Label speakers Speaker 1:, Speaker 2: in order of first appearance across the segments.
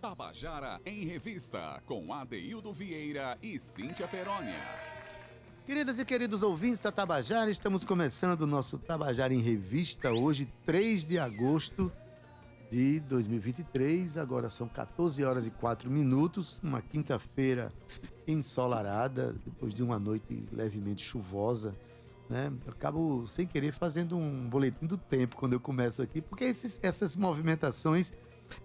Speaker 1: Tabajara em Revista, com Adeildo Vieira e Cíntia Perónia.
Speaker 2: Queridas e queridos ouvintes da Tabajara, estamos começando o nosso Tabajara em Revista, hoje, 3 de agosto de 2023. Agora são 14 horas e 4 minutos, uma quinta-feira ensolarada, depois de uma noite levemente chuvosa. Né? Eu acabo, sem querer, fazendo um boletim do tempo quando eu começo aqui, porque esses, essas movimentações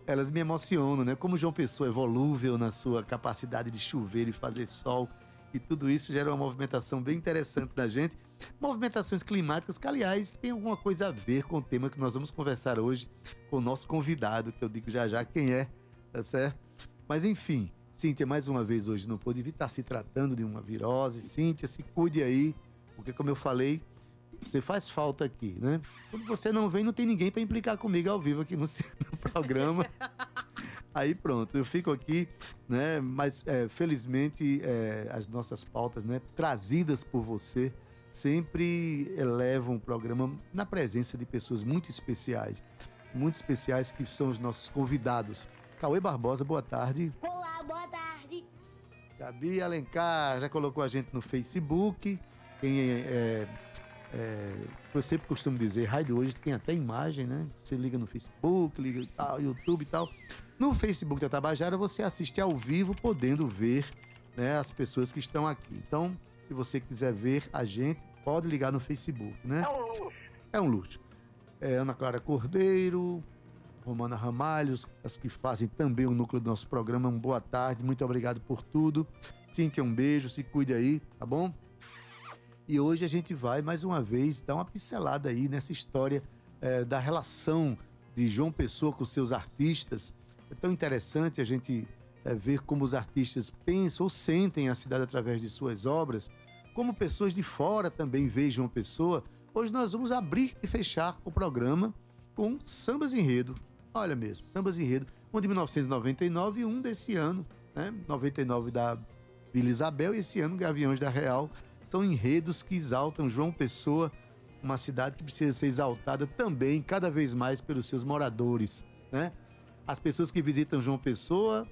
Speaker 2: elas me emocionam, né? Como João Pessoa é volúvel na sua capacidade de chover e fazer sol, e tudo isso gera uma movimentação bem interessante da gente. Movimentações climáticas que, aliás, tem alguma coisa a ver com o tema que nós vamos conversar hoje com o nosso convidado, que eu digo já já quem é, tá certo? Mas enfim, Cíntia, mais uma vez hoje não pôde vir, estar se tratando de uma virose. Cíntia, se cuide aí, porque como eu falei, você faz falta aqui, né? Quando você não vem, não tem ninguém para implicar comigo ao vivo aqui no, no programa. Aí pronto, eu fico aqui, né? Mas é, felizmente é, as nossas pautas, né, trazidas por você, sempre elevam o programa na presença de pessoas muito especiais, muito especiais que são os nossos convidados. Cauê Barbosa, boa tarde.
Speaker 3: Olá, boa tarde.
Speaker 2: Gabi Alencar já colocou a gente no Facebook. Quem é, é eu sempre costumo dizer, rádio hoje tem até imagem, né? Você liga no Facebook, liga tal, YouTube e tal. No Facebook da Tabajara você assiste ao vivo, podendo ver né, as pessoas que estão aqui. Então, se você quiser ver a gente, pode ligar no Facebook, né?
Speaker 3: É um luxo.
Speaker 2: É um luxo. É Ana Clara Cordeiro, Romana Ramalhos, as que fazem também o núcleo do nosso programa. Um boa tarde, muito obrigado por tudo. Cíntia, um beijo, se cuide aí, tá bom? E hoje a gente vai mais uma vez dar uma pincelada aí nessa história é, da relação de João Pessoa com seus artistas. É tão interessante a gente é, ver como os artistas pensam ou sentem a cidade através de suas obras, como pessoas de fora também veem João Pessoa. Hoje nós vamos abrir e fechar o programa com Sambas Enredo. Olha mesmo, Sambas Enredo, um de 1999 e um desse ano, né? 99 da Vila Isabel e esse ano Gaviões da Real são enredos que exaltam João Pessoa, uma cidade que precisa ser exaltada também cada vez mais pelos seus moradores, né? As pessoas que visitam João Pessoa,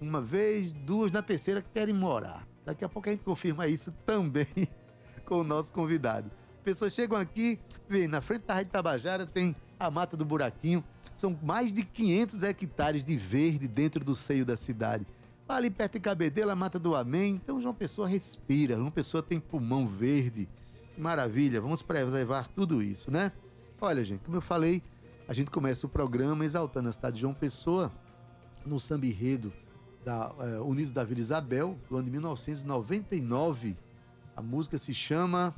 Speaker 2: uma vez, duas, na terceira querem morar. Daqui a pouco a gente confirma isso também com o nosso convidado. As pessoas chegam aqui, vem na frente da Rádio Tabajara tem a Mata do Buraquinho, são mais de 500 hectares de verde dentro do seio da cidade. Ali perto de Cabedela, Mata do Amém. Então João Pessoa respira, João Pessoa tem pulmão verde. Maravilha, vamos preservar tudo isso, né? Olha, gente, como eu falei, a gente começa o programa exaltando a cidade de João Pessoa no samba enredo da é, Unidos da Vila Isabel, do ano de 1999. A música se chama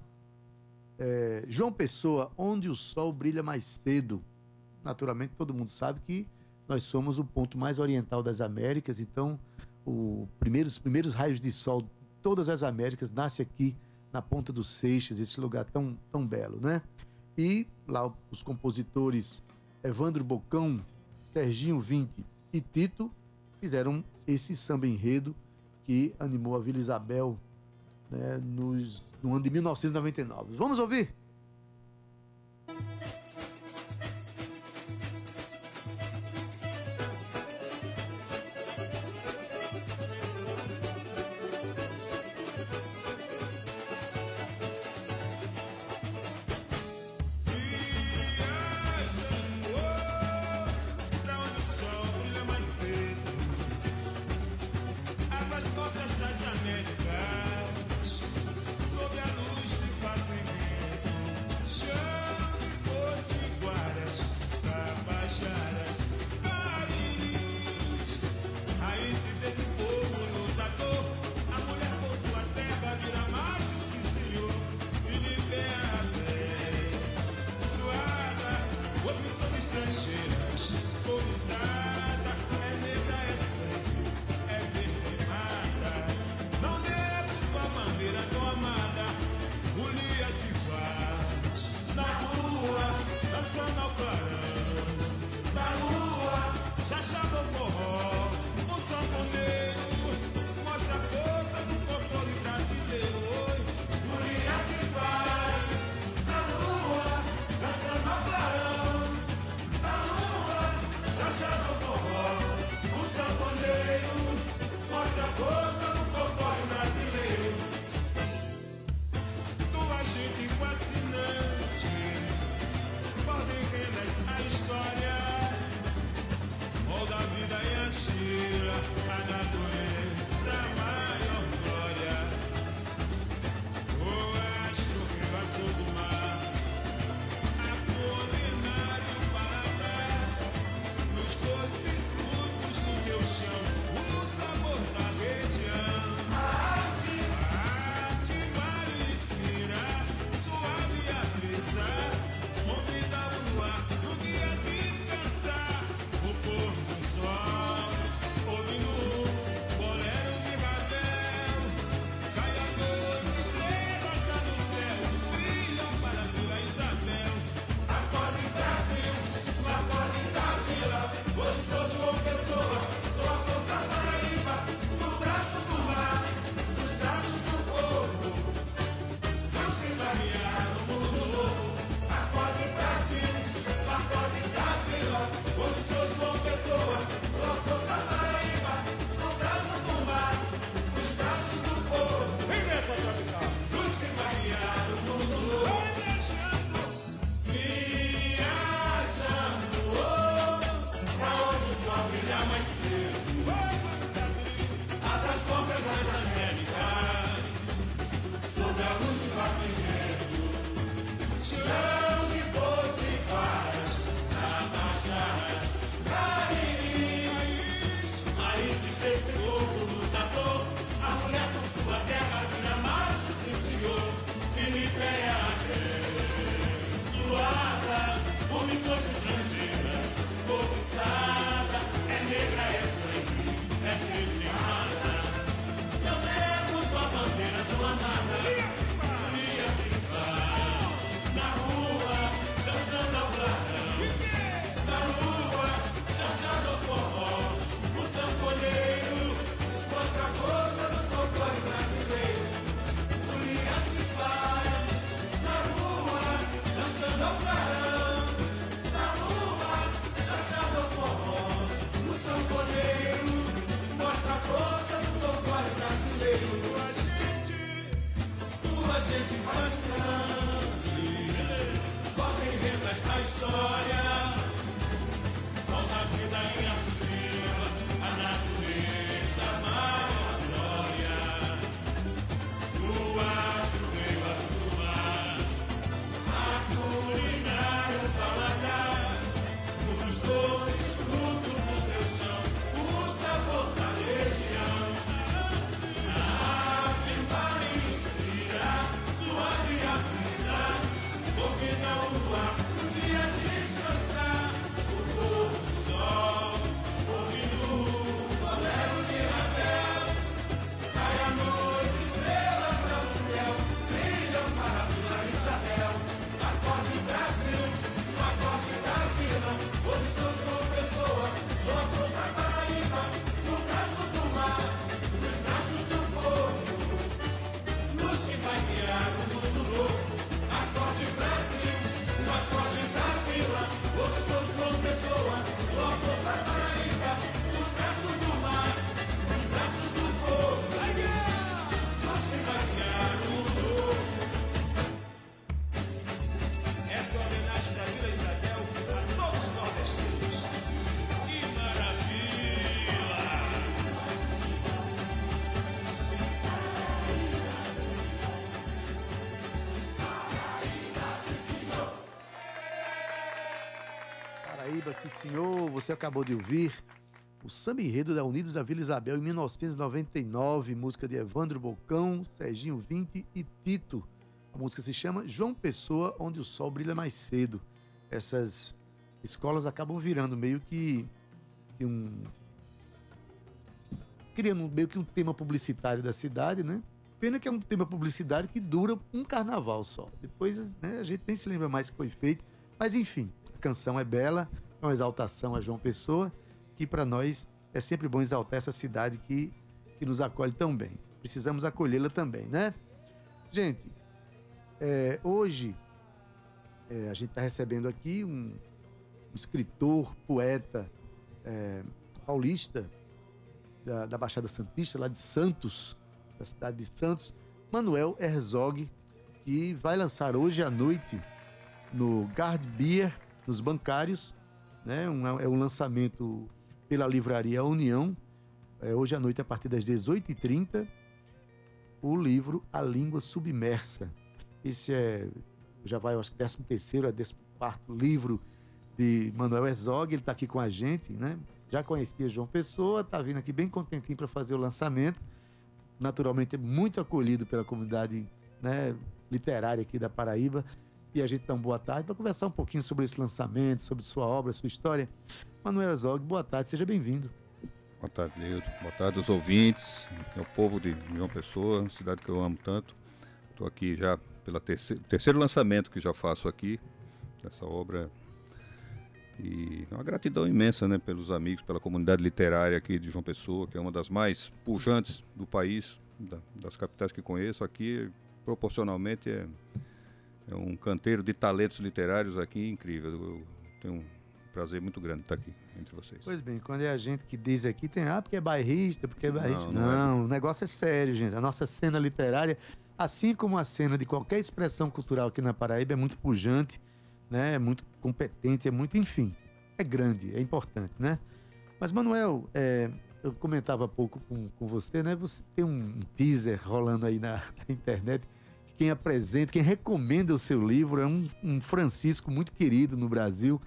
Speaker 2: é, João Pessoa, Onde o Sol Brilha Mais Cedo. Naturalmente, todo mundo sabe que nós somos o ponto mais oriental das Américas, então o primeiro, os primeiros raios de sol de todas as Américas nasce aqui na Ponta dos Seixas, esse lugar tão, tão belo, né? E lá os compositores Evandro Bocão, Serginho Vinte e Tito fizeram esse samba enredo que animou a Vila Isabel né, nos, no ano de 1999. Vamos ouvir? Sim senhor, você acabou de ouvir o samba enredo da Unidos da Vila Isabel em 1999, música de Evandro Bocão, Serginho 20 e Tito. A música se chama João Pessoa, onde o sol brilha mais cedo. Essas escolas acabam virando meio que, que um criando meio que um tema publicitário da cidade, né? Pena que é um tema publicitário que dura um carnaval só. Depois né, a gente nem se lembra mais que foi feito. Mas enfim, a canção é bela, uma exaltação a João Pessoa, que para nós é sempre bom exaltar essa cidade que, que nos acolhe tão bem. Precisamos acolhê-la também, né? Gente, é, hoje é, a gente está recebendo aqui um, um escritor, poeta é, paulista da, da, Baixada Santista, lá de Santos, da cidade de Santos, Manuel Herzog, que vai lançar hoje à noite no Gard Beer, nos bancários. Né? Um, é um lançamento pela Livraria União. É, hoje à noite, a partir das 18h30, o livro A Língua Submersa. Esse é, já vai, acho que 13 terceiro, a 14 livro de Manuel Herzog, ele está aqui com a gente, né? Já conhecia João Pessoa, está vindo aqui bem contentinho para fazer o lançamento. Naturalmente, é muito acolhido pela comunidade né, literária aqui da Paraíba e a gente dá uma boa tarde para conversar um pouquinho sobre esse lançamento, sobre sua obra, sua história. Manuel Zog, boa tarde, seja bem-vindo.
Speaker 3: Boa tarde, Leudo. Boa tarde aos ouvintes, ao povo de João Pessoa, cidade que eu amo tanto. Estou aqui já pelo terceiro, terceiro lançamento que já faço aqui, dessa obra. E uma gratidão imensa né, pelos amigos, pela comunidade literária aqui de João Pessoa, que é uma das mais pujantes do país, da, das capitais que conheço. Aqui, proporcionalmente, é, é um canteiro de talentos literários aqui incrível. Eu tenho um prazer muito grande estar aqui entre vocês.
Speaker 2: Pois bem, quando é a gente que diz aqui, tem ah, porque é bairrista, porque é bairrista. Não, não, é. não é. o negócio é sério, gente. A nossa cena literária, assim como a cena de qualquer expressão cultural aqui na Paraíba, é muito pujante, né? é muito competente, é muito, enfim, é grande, é importante, né? Mas, Manuel, é, eu comentava há pouco com, com você, né? Você tem um teaser rolando aí na, na internet quem apresenta, quem recomenda o seu livro é um, um Francisco muito querido no Brasil,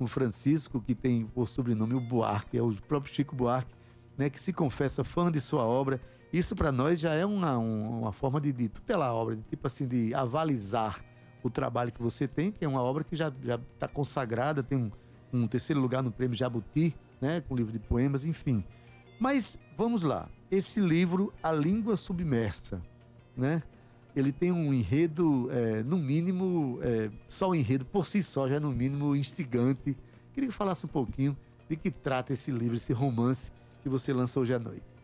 Speaker 2: um Francisco que tem por sobrenome o Buarque, é o próprio Chico Buarque, né, que se confessa fã de sua obra. Isso para nós já é uma, uma forma de, de tutelar a obra, de tipo assim, de avalizar o trabalho que você tem, que é uma obra que já está consagrada, tem um, um, terceiro lugar no prêmio Jabuti, né, com livro de poemas, enfim. Mas vamos lá, esse livro, A Língua Submersa, né? Ele tem um enredo, é, no mínimo, é, só o enredo por si só já é no mínimo instigante. Queria que falasse um pouquinho de que trata esse livro, esse romance que você lança hoje à noite.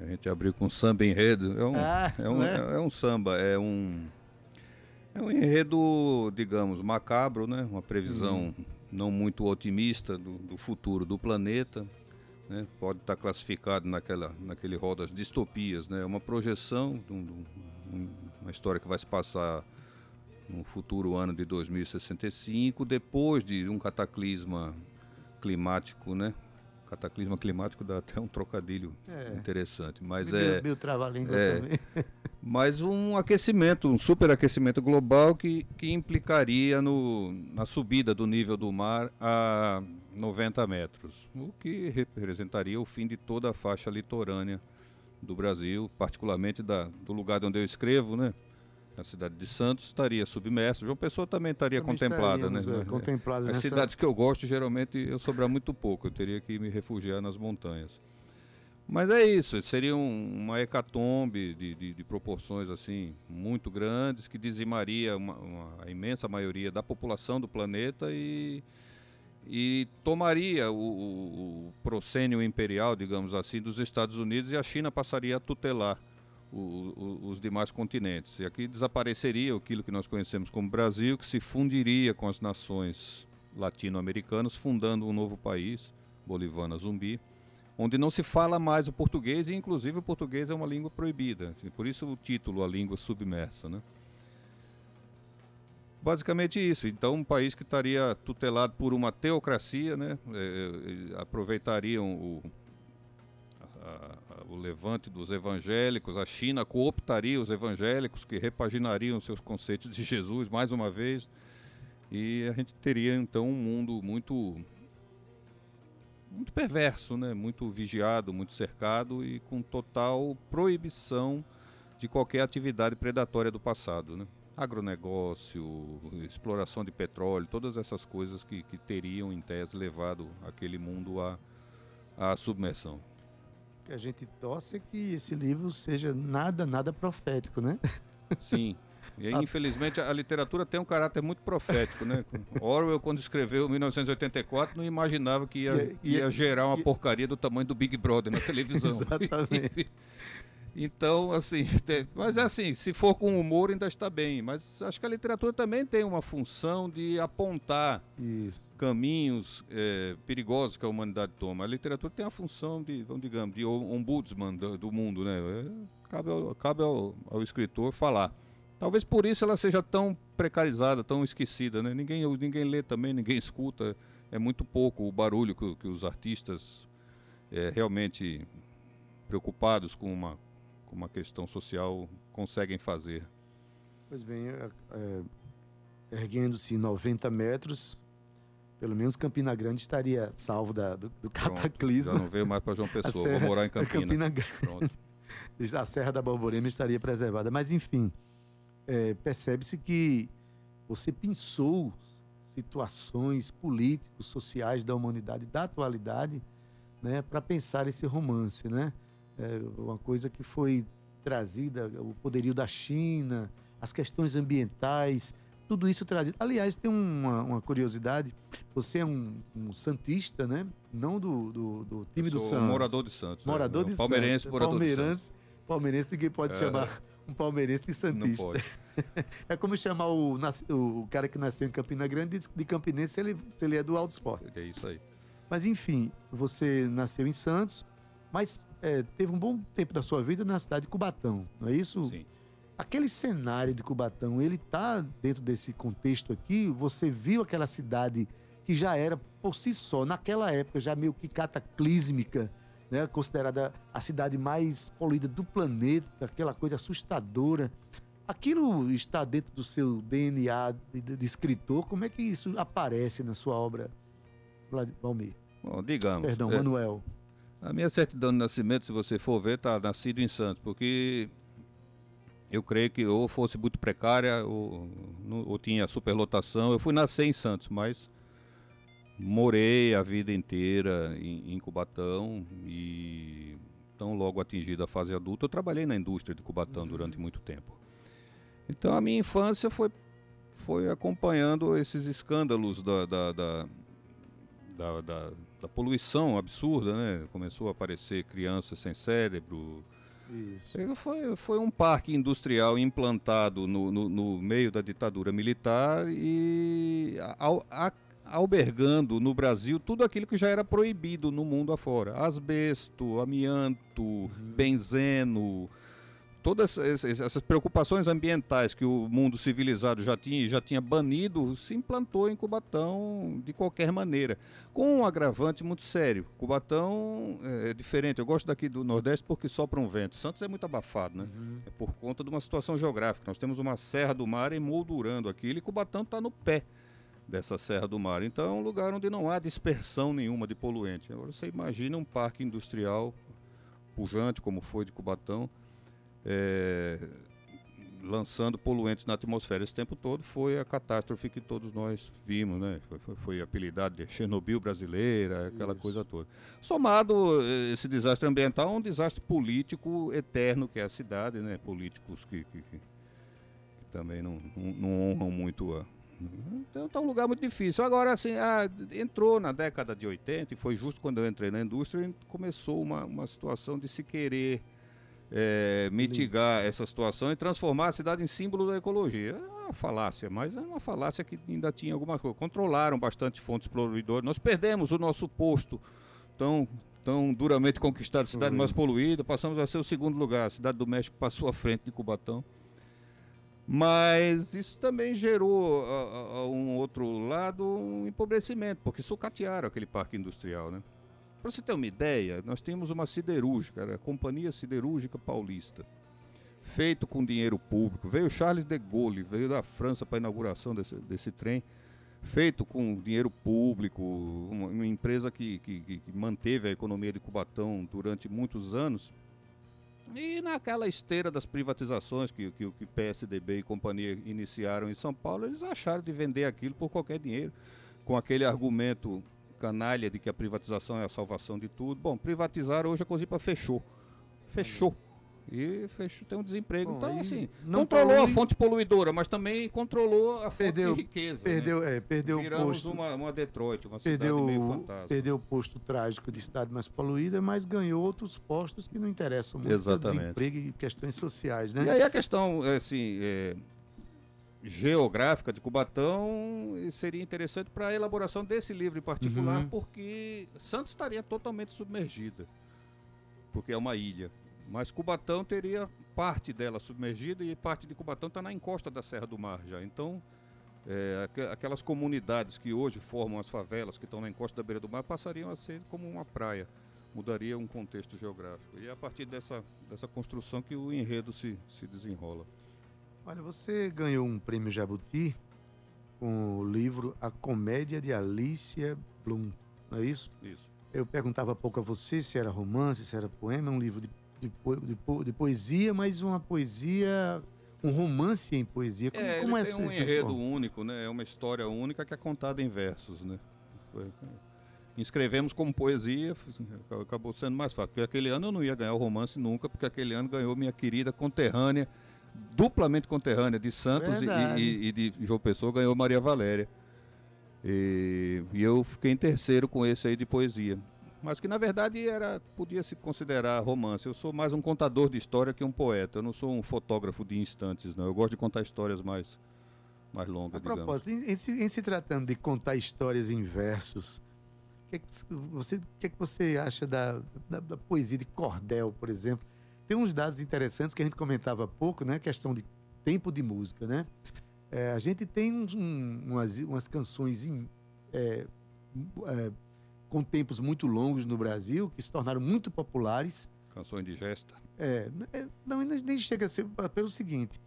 Speaker 3: A gente abriu com samba enredo. É um, ah, é, um é? é um samba, é um. É um enredo, digamos, macabro, né? Uma previsão Sim. não muito otimista do, do futuro do planeta né, pode estar classificado naquela, naquele rol das distopias, né, uma projeção de, um, de um, uma história que vai se passar no futuro ano de 2065, depois de um cataclisma climático, né? Cataclisma climático dá até um trocadilho é. interessante, mas
Speaker 2: meu,
Speaker 3: é
Speaker 2: meu trava-língua é, também.
Speaker 3: mas um aquecimento, um superaquecimento global que, que implicaria no, na subida do nível do mar a 90 metros, o que representaria o fim de toda a faixa litorânea do Brasil, particularmente da, do lugar onde eu escrevo, né? A cidade de Santos estaria submersa. João Pessoa também estaria também contemplada, né?
Speaker 2: É, contemplada
Speaker 3: As nessa... cidades que eu gosto, geralmente eu sobrar muito pouco. Eu teria que me refugiar nas montanhas. Mas é isso, seria um, uma hecatombe de, de, de, proporções assim muito grandes que dizimaria uma, uma, a imensa maioria da população do planeta e e tomaria o, o, o proscênio imperial, digamos assim, dos Estados Unidos e a China passaria a tutelar o, os demais continentes. E aqui desapareceria aquilo que nós conhecemos como Brasil, que se fundiria com as nações latino-americanas, fundando um novo país, Bolivana Zumbi, onde não se fala mais o português e, inclusive, o português é uma língua proibida. Por isso o título, a língua submersa, né? Basicamente isso. Então, um país que estaria tutelado por uma teocracia, né, é, é, aproveitariam o, a, a, o levante dos evangélicos, a China cooptaria os evangélicos, que repaginariam seus conceitos de Jesus mais uma vez. E a gente teria então um mundo muito muito perverso, né? muito vigiado, muito cercado e com total proibição de qualquer atividade predatória do passado. Né? Agronegócio, exploração de petróleo, todas essas coisas que, que teriam, em tese, levado aquele mundo à, à submersão.
Speaker 2: que a gente torce é que esse livro seja nada, nada profético, né?
Speaker 3: Sim. E aí, infelizmente, a literatura tem um caráter muito profético, né? Orwell, quando escreveu 1984, não imaginava que ia,
Speaker 2: Ia- ia-
Speaker 3: ia gerar uma
Speaker 2: ia-
Speaker 3: porcaria do tamanho do Big Brother na televisão.
Speaker 2: Exatamente.
Speaker 3: Então, assim, tem- mas é assim, se for com humor ainda está bem, mas acho que a literatura também tem uma função de apontar
Speaker 2: Isso.
Speaker 3: caminhos eh, perigosos que a humanidade toma. A literatura tem a função de, vamos digamos, de ombudsman do, do mundo, né? É, cabe ao, cabe ao, ao escritor falar. Talvez por isso ela seja tão precarizada, tão esquecida, né? Ninguém, ninguém lê também, ninguém escuta. É muito pouco o barulho que, que os artistas eh, realmente preocupados com uma, uma questão social conseguem fazer.
Speaker 2: Pois bem, é, é, erguendo-se 90 metros, pelo menos Campina Grande estaria salvo da- do, do
Speaker 3: Pronto, já
Speaker 2: cataclisma.
Speaker 3: não veio mais para João Pessoa,
Speaker 2: serra-
Speaker 3: vou morar em Campina.
Speaker 2: Campina Grande. A Serra da Borborema estaria preservada. Mas, enfim, é, percebe-se que você pensou situações políticos, sociais da humanidade, da atualidade, né, para pensar esse romance. Né? É uma coisa que foi trazida, o poderio da China, as questões ambientais, tudo isso trazido. Aliás, tem uma, uma curiosidade, você é um, um santista, né? não do, do, do time do Santos.
Speaker 3: morador de Santos. né?
Speaker 2: Morador
Speaker 3: Não,
Speaker 2: de
Speaker 3: Palmeirense,
Speaker 2: Santos.
Speaker 3: morador de Santos.
Speaker 2: palmeirense, palmeirense ninguém pode
Speaker 3: É.
Speaker 2: chamar um palmeirense de
Speaker 3: Não
Speaker 2: santista.
Speaker 3: pode.
Speaker 2: É como chamar o, o cara que nasceu em Campina Grande de, de campinense se ele, se ele é do Alto Esporte.
Speaker 3: É isso aí.
Speaker 2: Mas enfim, você nasceu em Santos, mas é, teve um bom tempo da sua vida na cidade de Cubatão, não é isso?
Speaker 3: Sim.
Speaker 2: Aquele cenário de Cubatão, ele tá dentro desse contexto aqui? Você viu aquela cidade que já era por si só, naquela época, já meio que cataclísmica, né? considerada a cidade mais poluída do planeta, aquela coisa assustadora. Aquilo está dentro do seu DNA de, escritor? Como é que isso aparece na sua obra, Valmir?
Speaker 3: Bom, digamos.
Speaker 2: Perdão,
Speaker 3: é,
Speaker 2: Manuel.
Speaker 3: A minha certidão de nascimento, se você for ver, tá nascido em Santos, porque eu creio que ou fosse muito precária ou, ou tinha superlotação. Eu fui nascer em Santos, mas morei a vida inteira em, em Cubatão e tão logo atingida a fase adulta, eu trabalhei na indústria de Cubatão durante muito tempo. Então a minha infância foi, foi acompanhando esses escândalos da, da, da, da, da- poluição absurda, né? Começou a aparecer crianças sem cérebro.
Speaker 2: Isso.
Speaker 3: Foi, foi um parque industrial implantado no, no, no meio da ditadura militar e al- a- albergando no Brasil tudo aquilo que já era proibido no mundo afora. Asbesto, amianto, benzeno, todas essas, preocupações ambientais que o mundo civilizado já tinha, já tinha banido, se implantou em Cubatão de qualquer maneira, com um agravante muito sério. Cubatão é, é diferente. Eu gosto daqui do Nordeste porque sopra um vento. Santos é muito abafado, né? É por conta de uma situação geográfica. Nós temos uma Serra do Mar emoldurando aquilo e Cubatão está no pé dessa Serra do Mar. Então é um lugar onde não há dispersão nenhuma de poluente. Agora você imagina um parque industrial pujante, como foi de Cubatão, é, lançando poluentes na atmosfera esse tempo todo, foi a catástrofe que todos nós vimos, né? Foi, foi, foi apelidado de Chernobyl brasileira, aquela
Speaker 2: Isso.
Speaker 3: coisa toda. Somado eh, esse desastre ambiental a um desastre político eterno, que é a cidade, né? Políticos que, que- que- também não, não, não honram muito a. Então tá um lugar muito difícil. Agora, assim, ah, entrou na década de 80, e foi justo quando eu entrei na indústria, começou uma, uma situação de se querer eh, mitigar essa situação e transformar a cidade em símbolo da ecologia. É uma falácia, mas é uma falácia que ainda tinha alguma coisa. Controlaram bastante fontes poluidoras. Nós perdemos o nosso posto tão, tão duramente conquistado, cidade mais poluída, passamos a ser o segundo lugar. A cidade do México passou à frente de Cubatão. Mas isso também gerou, a, a- a um outro lado, um empobrecimento, porque sucatearam aquele parque industrial, né? Para você ter uma ideia, nós temos uma siderúrgica, era a Companhia Siderúrgica Paulista, feito com dinheiro público. Veio Charles de Gaulle, veio da França para a inauguração desse, desse trem. feito com dinheiro público, uma, uma empresa que, que, que, manteve a economia de Cubatão durante muitos anos. E naquela esteira das privatizações que, que o PSDB e companhia iniciaram em São Paulo, eles acharam de vender aquilo por qualquer dinheiro, com aquele argumento canalha de que a privatização é a salvação de tudo. Bom, privatizaram, hoje a Cosipa fechou. Fechou e fechou, tem um desemprego. Bom, então, assim, controlou a fonte poluidora, mas também controlou a fonte
Speaker 2: perdeu,
Speaker 3: de riqueza.
Speaker 2: Perdeu, né? é, perdeu
Speaker 3: Viramos
Speaker 2: o posto.
Speaker 3: Uma, uma Detroit, uma
Speaker 2: perdeu,
Speaker 3: cidade meio fantasma.
Speaker 2: Perdeu o posto trágico de estado mais poluída, mas ganhou outros postos que não interessam muito.
Speaker 3: Exatamente.
Speaker 2: Desemprego e questões sociais, né?
Speaker 3: E aí a questão, assim, é, geográfica de Cubatão seria interessante para a elaboração desse livro em particular, uhum. porque Santos estaria totalmente submergida, porque é uma ilha. Mas Cubatão teria parte dela submergida e parte de Cubatão está na encosta da Serra do Mar já. Então, é, aquelas comunidades que hoje formam as favelas, que estão na encosta da beira do mar, passariam a ser como uma praia. Mudaria um contexto geográfico. E é a partir dessa, dessa construção que o enredo se, se desenrola.
Speaker 2: Olha, você ganhou um prêmio Jabuti com o livro A Comédia de Alicia Bloom, não é isso?
Speaker 3: Isso.
Speaker 2: Eu perguntava há pouco a você se era romance, se era poema, é um livro de de, de, de, poesia, mas uma poesia, um romance em poesia.
Speaker 3: Como, é, como é um enredo forma? único, né? É uma história única que é contada em versos, né? Foi, inscrevemos como poesia, acabou sendo mais fácil. Porque aquele ano eu não ia ganhar o romance nunca, porque aquele ano ganhou minha querida conterrânea, duplamente conterrânea de Santos e, e, e, de João Pessoa, ganhou Maria Valéria. E, e eu fiquei em terceiro com esse aí de poesia mas que na verdade era podia se considerar romance. Eu sou mais um contador de história que um poeta. Eu não sou um fotógrafo de instantes, não. Eu gosto de contar histórias mais mais longas, A
Speaker 2: propósito, em, em, se, em, se, tratando de contar histórias em versos, o que, é que, você, que, é que você acha da, da, da, poesia de cordel, por exemplo? Tem uns dados interessantes que a gente comentava há pouco, né? Questão de tempo de música, né? É, a gente tem um, umas, umas canções é, é, com tempos muito longos no Brasil, que se tornaram muito populares.
Speaker 3: Canções de gesta.
Speaker 2: É, é não, nem chega a ser pelo seguinte,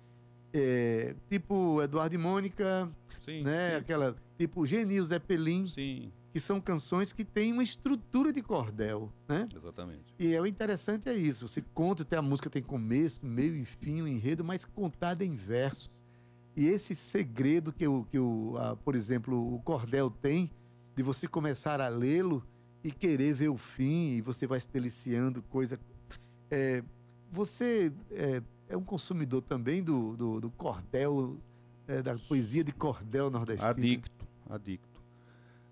Speaker 2: é, tipo Eduardo e Mônica, sim, né, sim. aquela tipo Genil Zeppelin,
Speaker 3: sim.
Speaker 2: Que são canções que têm uma estrutura de cordel, né?
Speaker 3: Exatamente.
Speaker 2: E é o interessante é isso, você conta, até a música tem começo, meio e fim, um enredo, mas contada em versos. E esse segredo que o, que o a, por exemplo, o cordel tem, de você começar a lê-lo e querer ver o fim, e você vai se deliciando, coisa. É, você é, é, um consumidor também do, do, do cordel, é, da poesia de cordel nordestino?
Speaker 3: Adicto, adicto.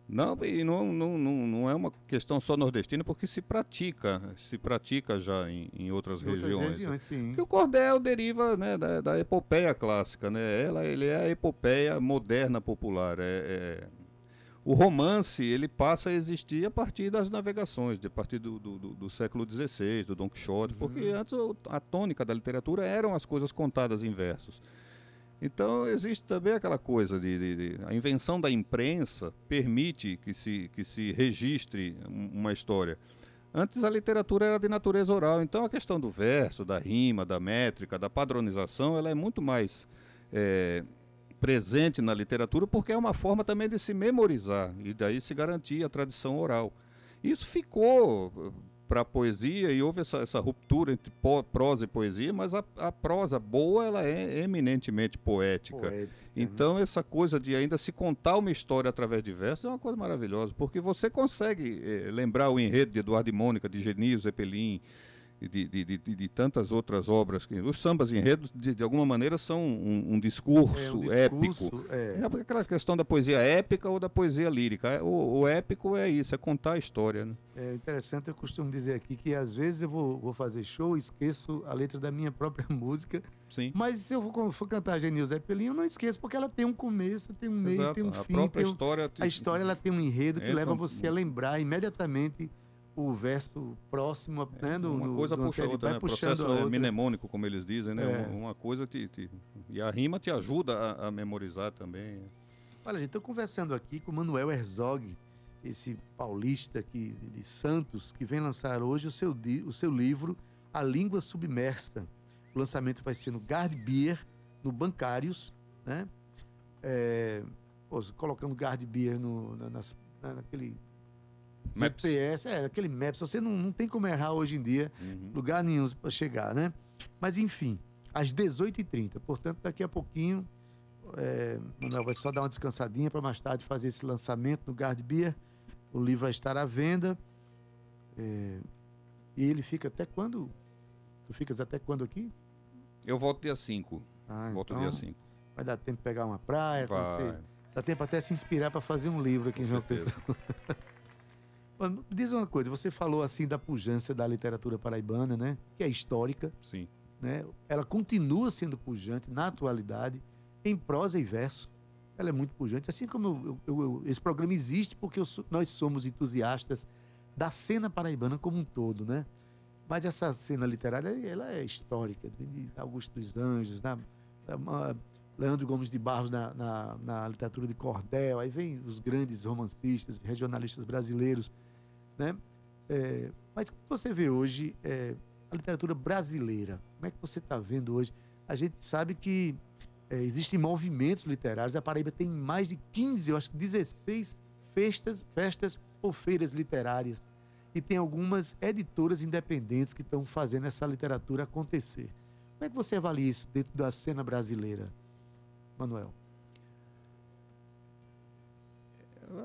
Speaker 3: Não, e não, não, não, não é uma questão só nordestina, porque se pratica, se pratica já em, em outras, outras regiões. regiões
Speaker 2: sim.
Speaker 3: Porque o cordel deriva né, da, da epopeia clássica, né? Ela, ele é a epopeia moderna popular. É, é o romance ele passa a existir a partir das navegações, a partir do, do, do século XVI, do Don Quixote, uhum. porque antes a tônica da literatura eram as coisas contadas em versos. Então existe também aquela coisa de, de, de, a invenção da imprensa permite que se que se registre uma história. Antes a literatura era de natureza oral, então a questão do verso, da rima, da métrica, da padronização, ela é muito mais é, presente na literatura porque é uma forma também de se memorizar e daí se garantir a tradição oral. Isso ficou para a poesia e houve essa, essa, ruptura entre prosa e poesia, mas a, a, prosa boa ela é eminentemente poética. poética né? então né? essa coisa de ainda se contar uma história através de versos é uma coisa maravilhosa, porque você consegue eh, lembrar o enredo de Eduardo e Mônica, de Genil Zeppelin, de, de, de, de, tantas outras obras. Que, os sambas enredos, de, de alguma maneira, são um, um, discurso, é, um discurso épico. É. é. aquela questão da poesia épica ou da poesia lírica. É, o, o épico é isso, é contar a história. Né?
Speaker 2: É interessante, eu costumo dizer aqui que às vezes eu vou, vou fazer show, esqueço a letra da minha própria música.
Speaker 3: Sim.
Speaker 2: Mas se eu for, for cantar a Genil Zeppelin, eu não esqueço, porque ela tem um começo, tem um meio,
Speaker 3: Exato.
Speaker 2: tem um
Speaker 3: a
Speaker 2: fim.
Speaker 3: Própria
Speaker 2: tem
Speaker 3: um, história
Speaker 2: a história ela tem um enredo que leva você a lembrar imediatamente o verso próximo,
Speaker 3: é, né? Do, uma coisa do, puxa outra, né? Processo é mnemônico, como eles dizem, né? É. Uma, coisa te, te, E a rima te ajuda a, a memorizar também.
Speaker 2: Olha, gente, estou conversando aqui com o Manuel Herzog, esse paulista aqui de Santos, que vem lançar hoje o seu, o seu livro A Língua Submersa. O lançamento vai ser no Gard Beer, no Bancários, né? É, pô, colocando guard beer no, na, naquele
Speaker 3: Maps.
Speaker 2: GPS, é, aquele Maps, você não, não tem como errar hoje em dia,
Speaker 3: Uhum.
Speaker 2: lugar nenhum para chegar, né? Mas enfim, às 18h30, portanto, daqui a pouquinho, é, Manuel vai só dar uma descansadinha para mais tarde fazer esse lançamento no Guard Beer. O livro vai estar à venda. é, e ele fica até quando? Tu ficas até quando aqui?
Speaker 3: Eu volto dia 5.
Speaker 2: Ah,
Speaker 3: Volto
Speaker 2: então
Speaker 3: dia 5.
Speaker 2: vai dar tempo de pegar uma praia,
Speaker 3: Vai.
Speaker 2: Dá tempo até se inspirar para fazer um livro aqui
Speaker 3: Com
Speaker 2: em João. Pessoa. Diz uma coisa, você falou assim da pujança da literatura paraibana, né? Que é histórica,
Speaker 3: Sim.
Speaker 2: né? Ela continua sendo pujante na atualidade, em prosa e verso. Ela é muito pujante. Assim como eu- eu- eu- esse programa existe porque nós somos entusiastas da cena paraibana como um todo, né? Mas essa cena literária, ela é histórica, Augusto dos Anjos, né? Leandro Gomes de Barros na, na, na literatura de cordel, aí vem os grandes romancistas, regionalistas brasileiros, né? É, mas como você vê hoje é, a literatura brasileira, como é que você está vendo hoje? A gente sabe que é, existem movimentos literários, a Paraíba tem mais de 15, eu acho que 16 festas, festas ou feiras literárias, e tem algumas editoras independentes que estão fazendo essa literatura acontecer. Como é que você avalia isso dentro da cena brasileira, Manuel?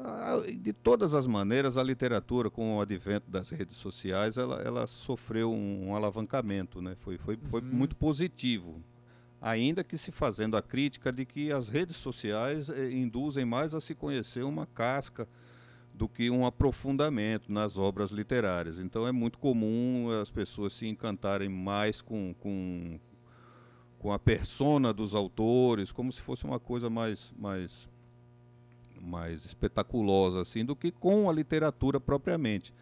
Speaker 3: Ah, De todas as maneiras, a literatura, com o advento das redes sociais, ela, ela sofreu um, um alavancamento, né? Foi, foi, foi
Speaker 2: Uhum.
Speaker 3: muito positivo. Ainda que se fazendo a crítica de que as redes sociais eh, induzem mais a se conhecer uma casca do que um aprofundamento nas obras literárias. Então é muito comum as pessoas se encantarem mais com, com, com a persona dos autores, como se fosse uma coisa mais, mais mais espetaculosa assim do que com a literatura propriamente.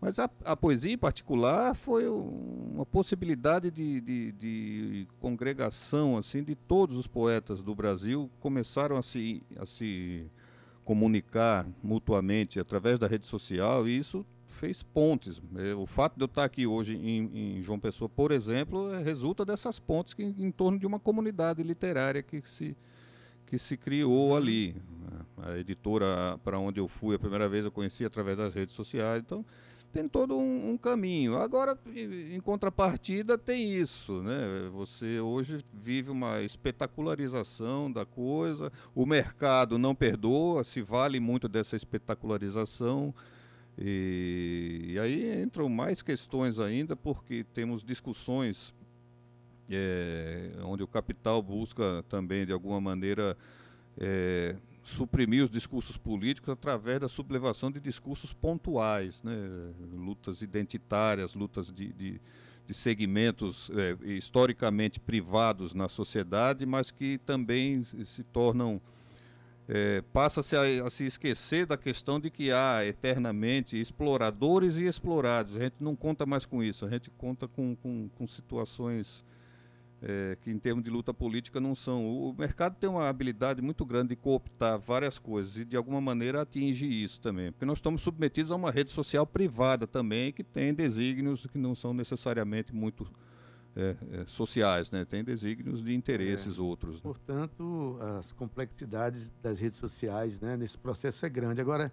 Speaker 3: Mas a, a poesia em particular foi um- uma possibilidade de, de, de congregação assim de todos os poetas do Brasil começaram a se, a se comunicar mutuamente através da rede social e isso fez pontes. Eh, O fato de eu estar aqui hoje em, em João Pessoa, por exemplo, eh, resulta dessas pontes que, em torno de uma comunidade literária que se que se criou ali. A editora para onde eu fui a primeira vez eu conheci através das redes sociais. Então tem todo um, um caminho. Agora, em em contrapartida, tem isso, né? Você hoje vive uma espetacularização da coisa. O mercado não perdoa, se vale muito dessa espetacularização. E, e aí entram mais questões ainda, porque temos discussões é, onde o capital busca também, de alguma maneira, é, suprimir os discursos políticos através da sublevação de discursos pontuais, né? lutas identitárias, lutas de, de, de segmentos é, historicamente privados na sociedade, mas que também se se tornam é, passa-se a, a se esquecer da questão de que há eternamente exploradores e explorados. A gente não conta mais com isso, a gente conta com, com, com situações é, que, em termos de luta política, não são. O mercado tem uma habilidade muito grande de cooptar várias coisas e, de alguma maneira, atinge isso também. Porque nós estamos submetidos a uma rede social privada também, que tem desígnios que não são necessariamente muito é, é, sociais, né? tem desígnios de interesses outros. né?
Speaker 2: Portanto, as complexidades das redes sociais né, nesse processo é grande. Agora,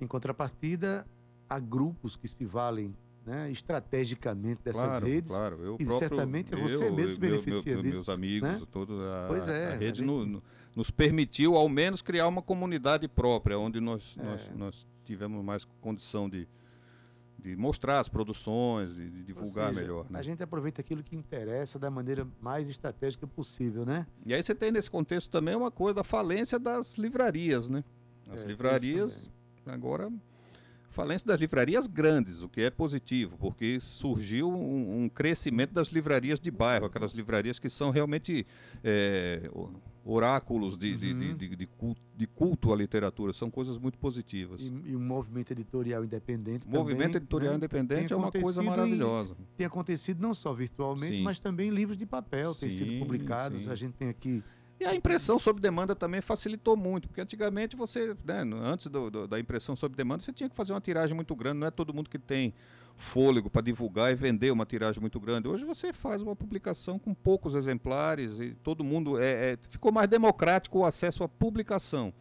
Speaker 2: em contrapartida, há grupos que se valem né, estrategicamente dessas
Speaker 3: claro,
Speaker 2: redes.
Speaker 3: claro. Eu
Speaker 2: e
Speaker 3: próprio,
Speaker 2: certamente você
Speaker 3: eu,
Speaker 2: mesmo se
Speaker 3: meu-
Speaker 2: beneficia
Speaker 3: meu-
Speaker 2: disso,
Speaker 3: Meus amigos,
Speaker 2: né?
Speaker 3: todos, a,
Speaker 2: Pois é,
Speaker 3: a rede no- no- nos permitiu, ao menos, criar uma comunidade própria, onde nós,
Speaker 2: É.
Speaker 3: nós, nós tivemos mais condição de, de mostrar as produções, de, de divulgar
Speaker 2: seja,
Speaker 3: melhor. né?
Speaker 2: A gente aproveita aquilo que interessa da maneira mais estratégica possível, né?
Speaker 3: E aí você tem nesse contexto também uma coisa da falência das livrarias, né? As
Speaker 2: É,
Speaker 3: livrarias, agora, falência das livrarias grandes, o que é positivo, porque surgiu um, um crescimento das livrarias de bairro, aquelas livrarias que são realmente é, oráculos de, de- de-
Speaker 2: Uhum.
Speaker 3: de- de culto, de culto à literatura, são coisas muito positivas.
Speaker 2: E, e o movimento editorial independente
Speaker 3: O movimento
Speaker 2: também,
Speaker 3: editorial
Speaker 2: né,
Speaker 3: independente é uma coisa
Speaker 2: acontecido em-
Speaker 3: maravilhosa.
Speaker 2: tem acontecido não só virtualmente,
Speaker 3: Sim.
Speaker 2: mas também livros de papel têm sido publicados.
Speaker 3: sim.
Speaker 2: A gente tem aqui
Speaker 3: E a impressão sob demanda também facilitou muito, porque antigamente você, né, antes do- do- da impressão sob demanda, você tinha que fazer uma tiragem muito grande, não é todo mundo que tem fôlego para divulgar e vender uma tiragem muito grande. Hoje você faz uma publicação com poucos exemplares e todo mundo é, é- ficou mais democrático o acesso à publicação.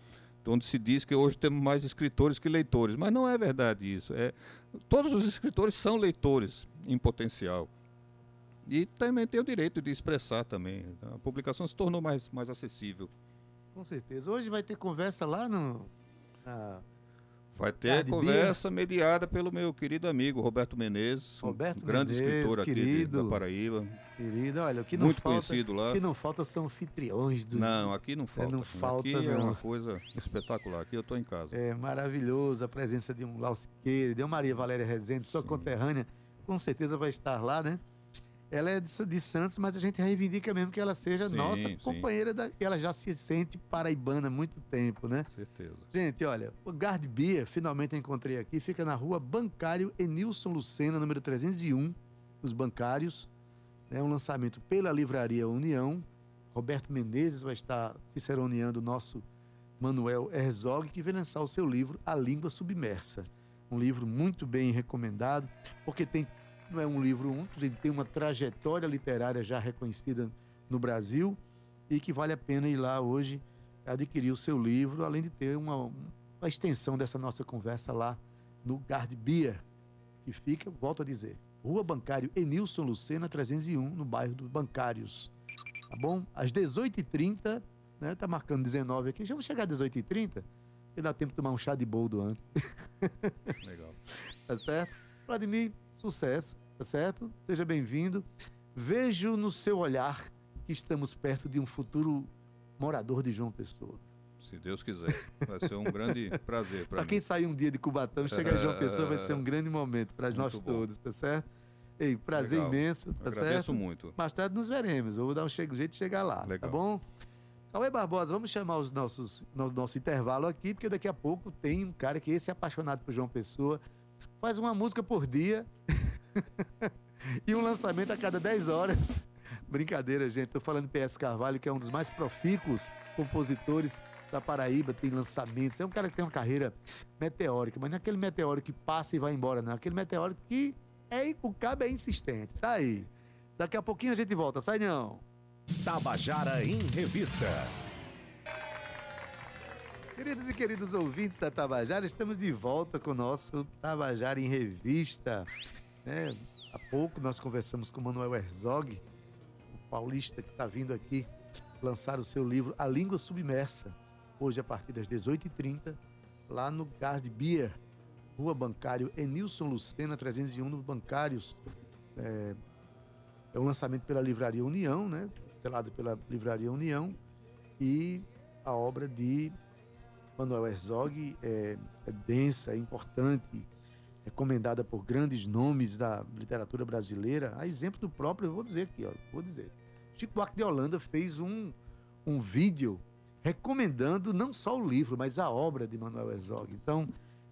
Speaker 3: onde se diz que hoje temos mais escritores que leitores, mas não é verdade isso. É, todos os escritores são leitores em potencial. E também tem o direito de expressar também. A publicação se tornou mais, mais acessível.
Speaker 2: Com certeza. Hoje vai ter conversa lá no. Na...
Speaker 3: Vai ter conversa mediada pelo meu querido amigo Roberto Menezes,
Speaker 2: Roberto
Speaker 3: um grande
Speaker 2: Menezes,
Speaker 3: escritor aqui
Speaker 2: querido,
Speaker 3: da Paraíba.
Speaker 2: Querido, olha, o que não
Speaker 3: Muito
Speaker 2: falta,
Speaker 3: conhecido lá.
Speaker 2: O que não falta são anfitriões do.
Speaker 3: Não, aqui não falta.
Speaker 2: não falta,
Speaker 3: aqui é
Speaker 2: não.
Speaker 3: uma coisa espetacular. Aqui eu estou em casa.
Speaker 2: É maravilhoso a presença de um Lau Siqueira, de uma Maria Valéria Rezende, sua
Speaker 3: Sim.
Speaker 2: conterrânea, com certeza vai estar lá, né? Ela é de, de Santos, mas a gente reivindica mesmo que ela seja
Speaker 3: Sim,
Speaker 2: nossa
Speaker 3: sim.
Speaker 2: companheira, da, ela já se sente paraibana há muito tempo, né?
Speaker 3: Certeza.
Speaker 2: Gente, olha, o Guard Beer, finalmente encontrei aqui, fica na rua Bancário Enilson Lucena, número 301, os bancários. É um lançamento pela Livraria União. Roberto Menezes vai estar ciceroneando o nosso Manuel Herzog, que vai lançar o seu livro A Língua Submersa. Um livro muito bem recomendado, porque tem, não é um livro único, ele tem uma trajetória literária já reconhecida no Brasil e que vale a pena ir lá hoje adquirir o seu livro, além de ter uma, uma extensão dessa nossa conversa lá no Guard Beer, que fica, volto a dizer, Rua Bancário Enilson Lucena 301, no bairro dos Bancários. Tá bom? Às 18h30, né? Tá marcando 19 aqui. Já vamos chegar às 18h30, porque dá tempo de tomar um chá de boldo antes.
Speaker 3: Legal.
Speaker 2: tá certo? Vladimir, sucesso, tá certo? Seja bem-vindo. Vejo no seu olhar que estamos perto de um futuro morador de João Pessoa.
Speaker 3: Se Deus quiser. Vai ser um grande prazer para mim.
Speaker 2: quem sair um dia de Cubatão e chegar em João Pessoa vai ser um grande momento para nós
Speaker 3: bom.
Speaker 2: todos, tá certo? Ei, prazer
Speaker 3: Legal.
Speaker 2: imenso, tá
Speaker 3: Agradeço
Speaker 2: certo?
Speaker 3: muito.
Speaker 2: Mais tarde nos veremos. Eu vou dar um jeito de chegar lá, tá
Speaker 3: Legal.
Speaker 2: bom? Cauê Barbosa, vamos chamar os nossos, no- nosso intervalo aqui, porque daqui a pouco tem um cara que esse é apaixonado por João Pessoa, faz uma música por dia e um lançamento a cada 10 horas. Brincadeira, gente. Tô falando de PS Carvalho, que é um dos mais profícuos compositores da Paraíba, tem lançamentos. É um cara que tem uma carreira meteórica, mas não é aquele meteoro que passa e vai embora, não. É aquele meteoro que é, o cabo é insistente. Tá aí. Daqui a pouquinho a gente volta. Sai não.
Speaker 4: Tabajara em Revista.
Speaker 2: Queridos e queridos ouvintes da Tabajara, estamos de volta com o nosso Tabajara em Revista. né? há pouco nós conversamos com o Manuel Herzog, o paulista que está vindo aqui lançar o seu livro A Língua Submersa, hoje a partir das 18h30, lá no Guard Beer, Rua Bancário Enilson Lucena, 301 no Bancários. É, é um lançamento pela Livraria União, né? Telado pela Livraria União. E a obra de Manuel Herzog é, é densa, é importante, recomendada por grandes nomes da literatura brasileira. A exemplo do próprio, vou dizer aqui, ó, vou dizer. Chico Buarque de Holanda fez um, um vídeo recomendando não só o livro, mas a obra de Manuel Herzog. Então,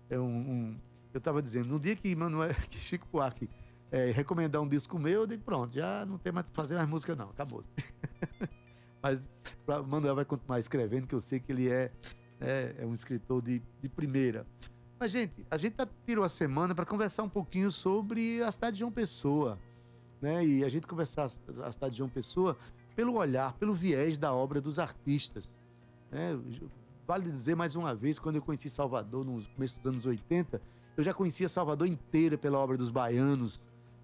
Speaker 2: é um, um- eu estava dizendo, no dia que, Manuel, que Chico Buarque é, recomendar um disco meu, eu digo, pronto, já não tem mais fazer mais música não, acabou. mas Manuel vai continuar escrevendo, que eu sei que ele é, é, é um escritor de, de primeira. Mas, gente, a gente tá, tirou a semana para conversar um pouquinho sobre a cidade de João Pessoa. Né? E a gente conversar a cidade de João Pessoa pelo olhar, pelo viés da obra dos artistas. né? Vale dizer mais uma vez, quando eu conheci Salvador no começo dos anos 80, eu já conhecia Salvador inteira pela obra dos baianos.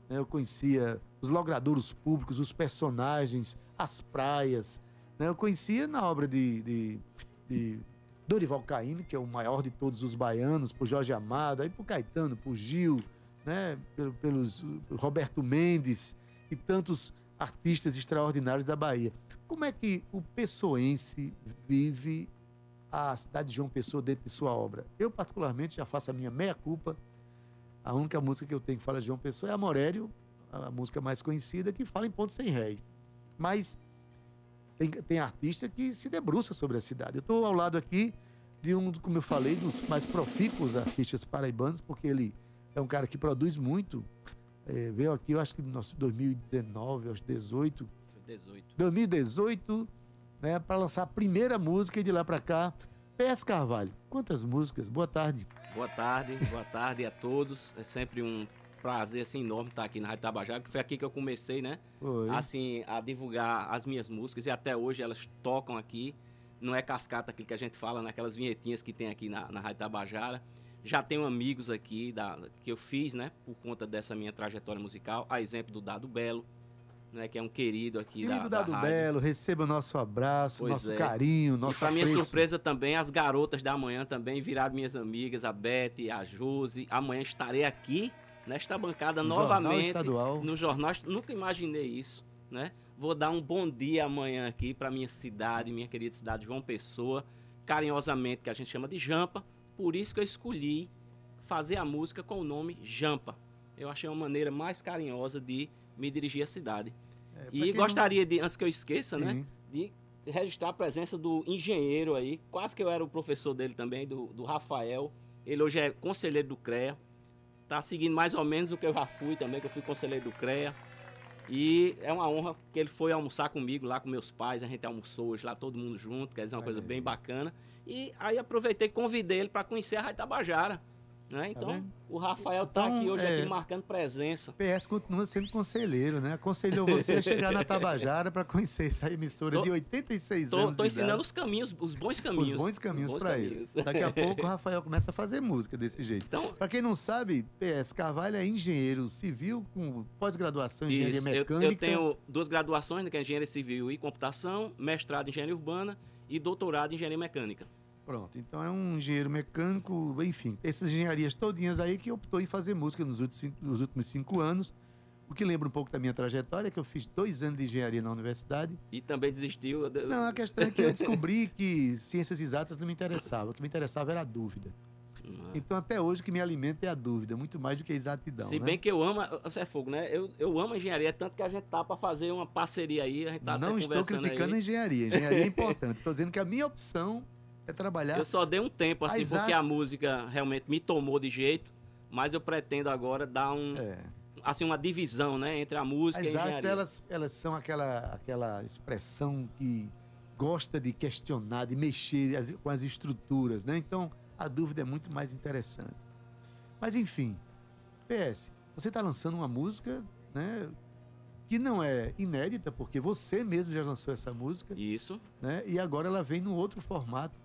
Speaker 2: né? Eu conhecia os logradouros públicos, os personagens, as praias. né? Eu conhecia na obra de, de, de Dorival Caymmi, que é o maior de todos os baianos, por Jorge Amado, aí por Caetano, por Gil, né? Pelo- pelos uh, Roberto Mendes e tantos artistas extraordinários da Bahia. Como é que o pessoense vive a cidade de João Pessoa dentro de sua obra? Eu, particularmente, já faço a minha meia-culpa. A única música que eu tenho que fala de João Pessoa é Amorério, a música mais conhecida, que fala em pontos sem réis. Mas tem, tem artista que se debruça sobre a cidade. Eu estou ao lado aqui de um, como eu falei, dos mais profícuos artistas paraibanos, porque ele é um cara que produz muito. É, veio aqui, eu acho que em nosso 2019, aos 18,
Speaker 5: 18.
Speaker 2: 2018, né, para lançar a primeira música e de lá para cá. PS Carvalho, quantas músicas? Boa tarde.
Speaker 5: Boa tarde, boa tarde a todos. É sempre um prazer assim, enorme estar aqui na Rádio Tabajara, que foi aqui que eu comecei, né?
Speaker 2: Oi.
Speaker 5: Assim, a divulgar as minhas músicas e até hoje elas tocam aqui, não é cascata aquilo que a gente fala naquelas vinhetinhas que tem aqui na, na Rádio Tabajara. Já tenho amigos aqui da, que eu fiz, né, por conta dessa minha trajetória musical, a exemplo do Dado Belo, né, que é um querido aqui
Speaker 2: Querido
Speaker 5: da, da
Speaker 2: Dado
Speaker 5: rádio.
Speaker 2: Belo, receba nosso abraço,
Speaker 5: Pois
Speaker 2: nosso
Speaker 5: é.
Speaker 2: carinho,
Speaker 5: E
Speaker 2: nosso
Speaker 5: para minha surpresa também, as garotas da manhã também viraram minhas amigas, a Beth, a Josi. Amanhã estarei aqui nesta bancada
Speaker 2: No Jornal
Speaker 5: novamente
Speaker 2: Estadual.
Speaker 5: no jornal. Nunca imaginei isso, né? Vou dar um bom dia amanhã aqui para minha cidade, minha querida cidade de João Pessoa, carinhosamente que a gente chama de Jampa. Por isso que eu escolhi fazer a música com o nome Jampa. Eu achei uma maneira mais carinhosa de me dirigir à cidade.
Speaker 2: É,
Speaker 5: E gostaria de, antes que eu esqueça, né?
Speaker 2: Sim.
Speaker 5: de registrar a presença do engenheiro aí, quase que eu era o professor dele também, do, do Rafael. Ele hoje é conselheiro do CREA. Tá seguindo mais ou menos o que eu já fui também, que eu fui conselheiro do CREA. E é uma honra que ele foi almoçar comigo lá com meus pais, a gente almoçou hoje lá todo mundo junto, quer dizer, uma coisa bem bacana. E aí aproveitei e convidei ele para conhecer a Rádio Tabajara. Né? Então,
Speaker 2: vendo?
Speaker 5: o Rafael tá
Speaker 2: Então,
Speaker 5: aqui hoje
Speaker 2: é-
Speaker 5: aqui marcando presença.
Speaker 2: PS continua sendo conselheiro, né? Aconselhou você a chegar na Tabajara para conhecer essa emissora
Speaker 5: Tô-
Speaker 2: de 86
Speaker 5: Tô,
Speaker 2: anos. de
Speaker 5: ensinando
Speaker 2: idade.
Speaker 5: os caminhos, os bons
Speaker 2: os
Speaker 5: caminhos.
Speaker 2: bons caminhos
Speaker 5: Os bons
Speaker 2: para ele.
Speaker 5: caminhos.
Speaker 2: Daqui a pouco o Rafael começa a fazer música desse jeito.
Speaker 5: Então,
Speaker 2: Para quem não sabe, PS Carvalho é engenheiro civil com pós-graduação em engenharia
Speaker 5: Isso, eu,
Speaker 2: mecânica.
Speaker 5: eu tenho duas graduações, né, que é engenharia civil e computação, mestrado em engenharia urbana e doutorado em engenharia mecânica.
Speaker 2: Pronto, então é um engenheiro mecânico, enfim, essas engenharias todinhas aí que optou em fazer música nos últimos, cinco, nos últimos cinco anos, o que lembra um pouco da minha trajetória, que eu fiz dois anos de engenharia na universidade.
Speaker 5: E também desistiu.
Speaker 2: Não, a questão é que eu descobri que ciências exatas não me interessavam, o que me interessava era a dúvida.
Speaker 5: Não.
Speaker 2: Então até hoje o que me alimenta é a dúvida, muito mais do que a exatidão,
Speaker 5: Se
Speaker 2: né?
Speaker 5: bem que eu amo, você é fogo, né? Eu, eu amo a engenharia, tanto que a gente tá para fazer uma parceria aí, a gente tá
Speaker 2: não estou criticando a
Speaker 5: aí.
Speaker 2: engenharia, engenharia é importante, estou dizendo que a minha opção é trabalhar
Speaker 5: Eu só dei um tempo, assim,
Speaker 2: As
Speaker 5: porque a
Speaker 2: artes-
Speaker 5: música realmente me tomou de jeito, mas eu pretendo agora dar um,
Speaker 2: é,
Speaker 5: assim, uma divisão, né, entre a música e
Speaker 2: As
Speaker 5: a
Speaker 2: artes, elas, elas são aquela, aquela expressão que gosta de questionar, de mexer as- com as estruturas, né? Então, a dúvida é muito mais interessante. Mas, enfim, PS, você está lançando uma música, né? Que não é inédita, porque você mesmo já lançou essa música,
Speaker 5: Isso.
Speaker 2: né? E agora ela vem num outro formato.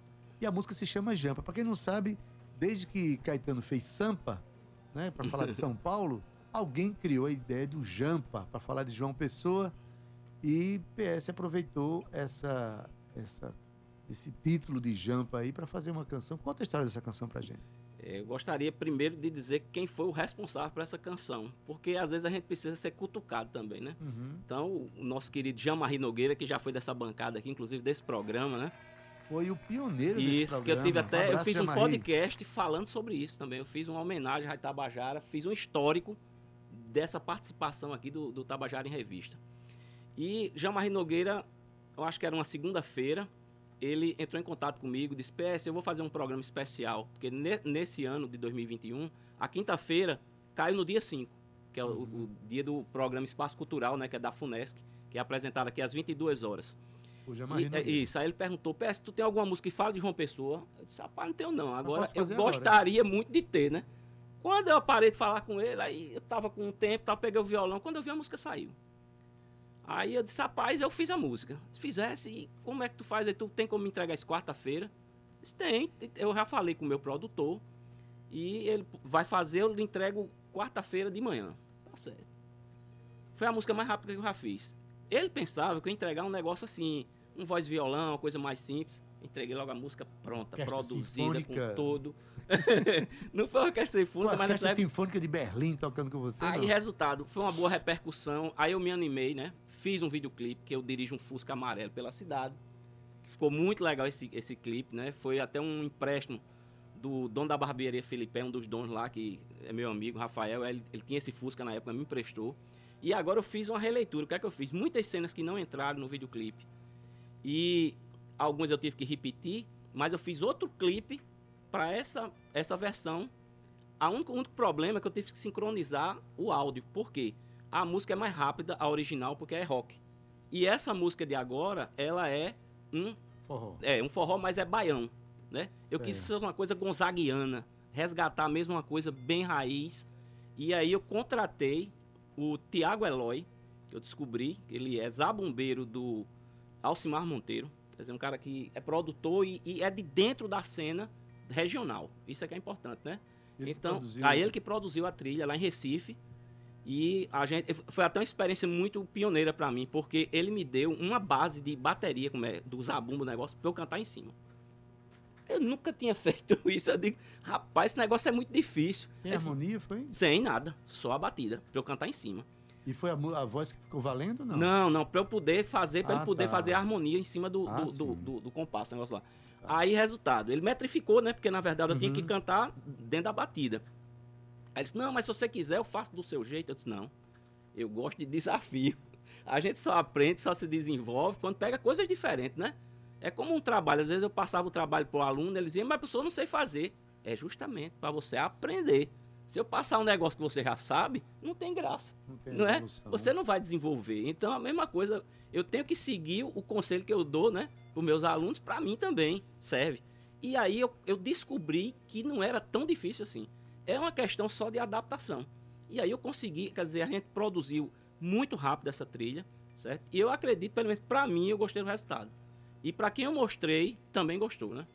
Speaker 2: E a música se chama Jampa. Para quem não sabe, desde que Caetano fez Sampa, né, para falar de São Paulo, alguém criou a ideia do Jampa para falar de João Pessoa e PS aproveitou essa essa esse título de Jampa aí para fazer uma canção. Conta a história dessa canção pra gente.
Speaker 5: É, Eu gostaria primeiro de dizer quem foi o responsável por essa canção, porque às vezes a gente precisa ser cutucado também, né? Então, o nosso querido Jean-Marie Nogueira, que já foi dessa bancada aqui, inclusive desse programa, né?
Speaker 2: Foi o pioneiro desse
Speaker 5: Isso, que
Speaker 2: programa.
Speaker 5: eu tive até, eu
Speaker 2: abraço,
Speaker 5: fiz um podcast falando sobre isso também. Eu fiz uma homenagem Rádio Tabajara, fiz um histórico dessa participação aqui do, do Tabajara em Revista. E Jean-Marie Nogueira, eu acho que era uma segunda-feira, ele entrou em contato comigo, disse, PS, eu vou fazer um programa especial, porque ne- nesse ano de 2021, a quinta-feira caiu no dia 5, que é o, o dia do programa Espaço Cultural, né, que é da FUNESC, que é apresentado aqui às 22 horas.
Speaker 2: O
Speaker 5: E- é isso, aí ele perguntou, PS, tu tem alguma música que fala de João Pessoa? Eu disse, rapaz, não tenho não. Agora,
Speaker 2: posso
Speaker 5: eu
Speaker 2: fazer agora.
Speaker 5: gostaria muito de ter, né? Quando eu parei de falar com ele, aí eu tava com um tempo, tava, peguei o violão, quando eu vi a música saiu. Aí eu disse, rapaz, eu fiz a música. Se fizesse, e como é que tu faz? Aí tu tem como me entregar isso quarta-feira? Eu Disse, tem, eu já falei com o meu produtor, e ele vai fazer, eu lhe entrego quarta-feira de manhã. Tá certo. Foi a música mais rápida que eu já fiz. Ele pensava que eu ia entregar um negócio assim, um voz violão, uma coisa mais simples. Entreguei logo a música pronta,
Speaker 2: Orquestra
Speaker 5: produzida
Speaker 2: sinfônica.
Speaker 5: com todo. não foi uma orquestra
Speaker 2: Uma
Speaker 5: sinfônica, mas
Speaker 2: Orquestra
Speaker 5: época
Speaker 2: Sinfônica de Berlim tocando com você,
Speaker 5: Aí,
Speaker 2: não?
Speaker 5: resultado, foi uma boa repercussão. Aí eu me animei, né? Fiz um videoclipe, que eu dirijo um Fusca amarelo pela cidade. Ficou muito legal esse, esse clipe, né? Foi até um empréstimo do dono da barbearia Felipe, um dos donos lá, que é meu amigo, Rafael. Ele, ele tinha esse Fusca na época, me emprestou. E agora eu fiz uma releitura. O que é que eu fiz? Muitas cenas que não entraram no videoclipe. E alguns eu tive que repetir, mas eu fiz outro clipe para essa, essa versão a único, o único problema é que eu tive que sincronizar o áudio. Por quê? A música é mais rápida, a original, porque é rock. E essa música de agora, ela é um,
Speaker 2: Forró.
Speaker 5: é, um forró, mas é baião. Né? Eu
Speaker 2: É.
Speaker 5: quis ser uma coisa gonzaguiana, resgatar mesmo uma coisa bem raiz. E aí eu contratei o Tiago Eloy, que eu descobri que ele é zabumbeiro do Alcimar Monteiro. Quer dizer, um cara que é produtor e, e é de dentro da cena regional. Isso é que é importante, né?
Speaker 2: Ele
Speaker 5: então, aí ele que produziu a trilha lá em Recife. E a gente foi até uma experiência muito pioneira pra mim, porque ele me deu uma base de bateria, como é, do zabumba, negócio, pra eu cantar em cima. Eu nunca tinha feito isso. Eu digo, rapaz, esse negócio é muito difícil.
Speaker 2: Sem
Speaker 5: Esse-
Speaker 2: harmonia, foi?
Speaker 5: sem nada, só a batida, pra eu cantar em cima.
Speaker 2: E foi a, a voz que ficou valendo, não?
Speaker 5: Não, não, pra eu poder fazer, pra
Speaker 2: Ah,
Speaker 5: ele poder
Speaker 2: tá.
Speaker 5: fazer a harmonia em cima do,
Speaker 2: Ah,
Speaker 5: do, do, do- do compasso, o negócio lá. Aí, resultado, ele metrificou, né? Porque na verdade eu tinha que
Speaker 2: Uhum.
Speaker 5: cantar dentro da batida. Aí ele disse: Não, mas se você quiser, eu faço do seu jeito. Eu disse: Não, eu gosto de desafio. A gente só aprende, só se desenvolve quando pega coisas diferentes, né? É como um trabalho. Às vezes eu passava o trabalho pro aluno, ele dizia: Mas professor, eu não sei fazer. É justamente para você aprender. Se eu passar um negócio que você já sabe, não tem graça
Speaker 2: Não, tem
Speaker 5: não é? Você não vai desenvolver. Então, a mesma coisa, eu tenho que seguir o conselho que eu dou, né, para os meus alunos, para mim também serve. E aí eu, eu descobri que não era tão difícil assim. É uma questão só de adaptação. E aí eu consegui, quer dizer, a gente produziu muito rápido essa trilha, certo? E eu acredito, pelo menos para mim, eu gostei do resultado. E para quem eu mostrei, também gostou, né?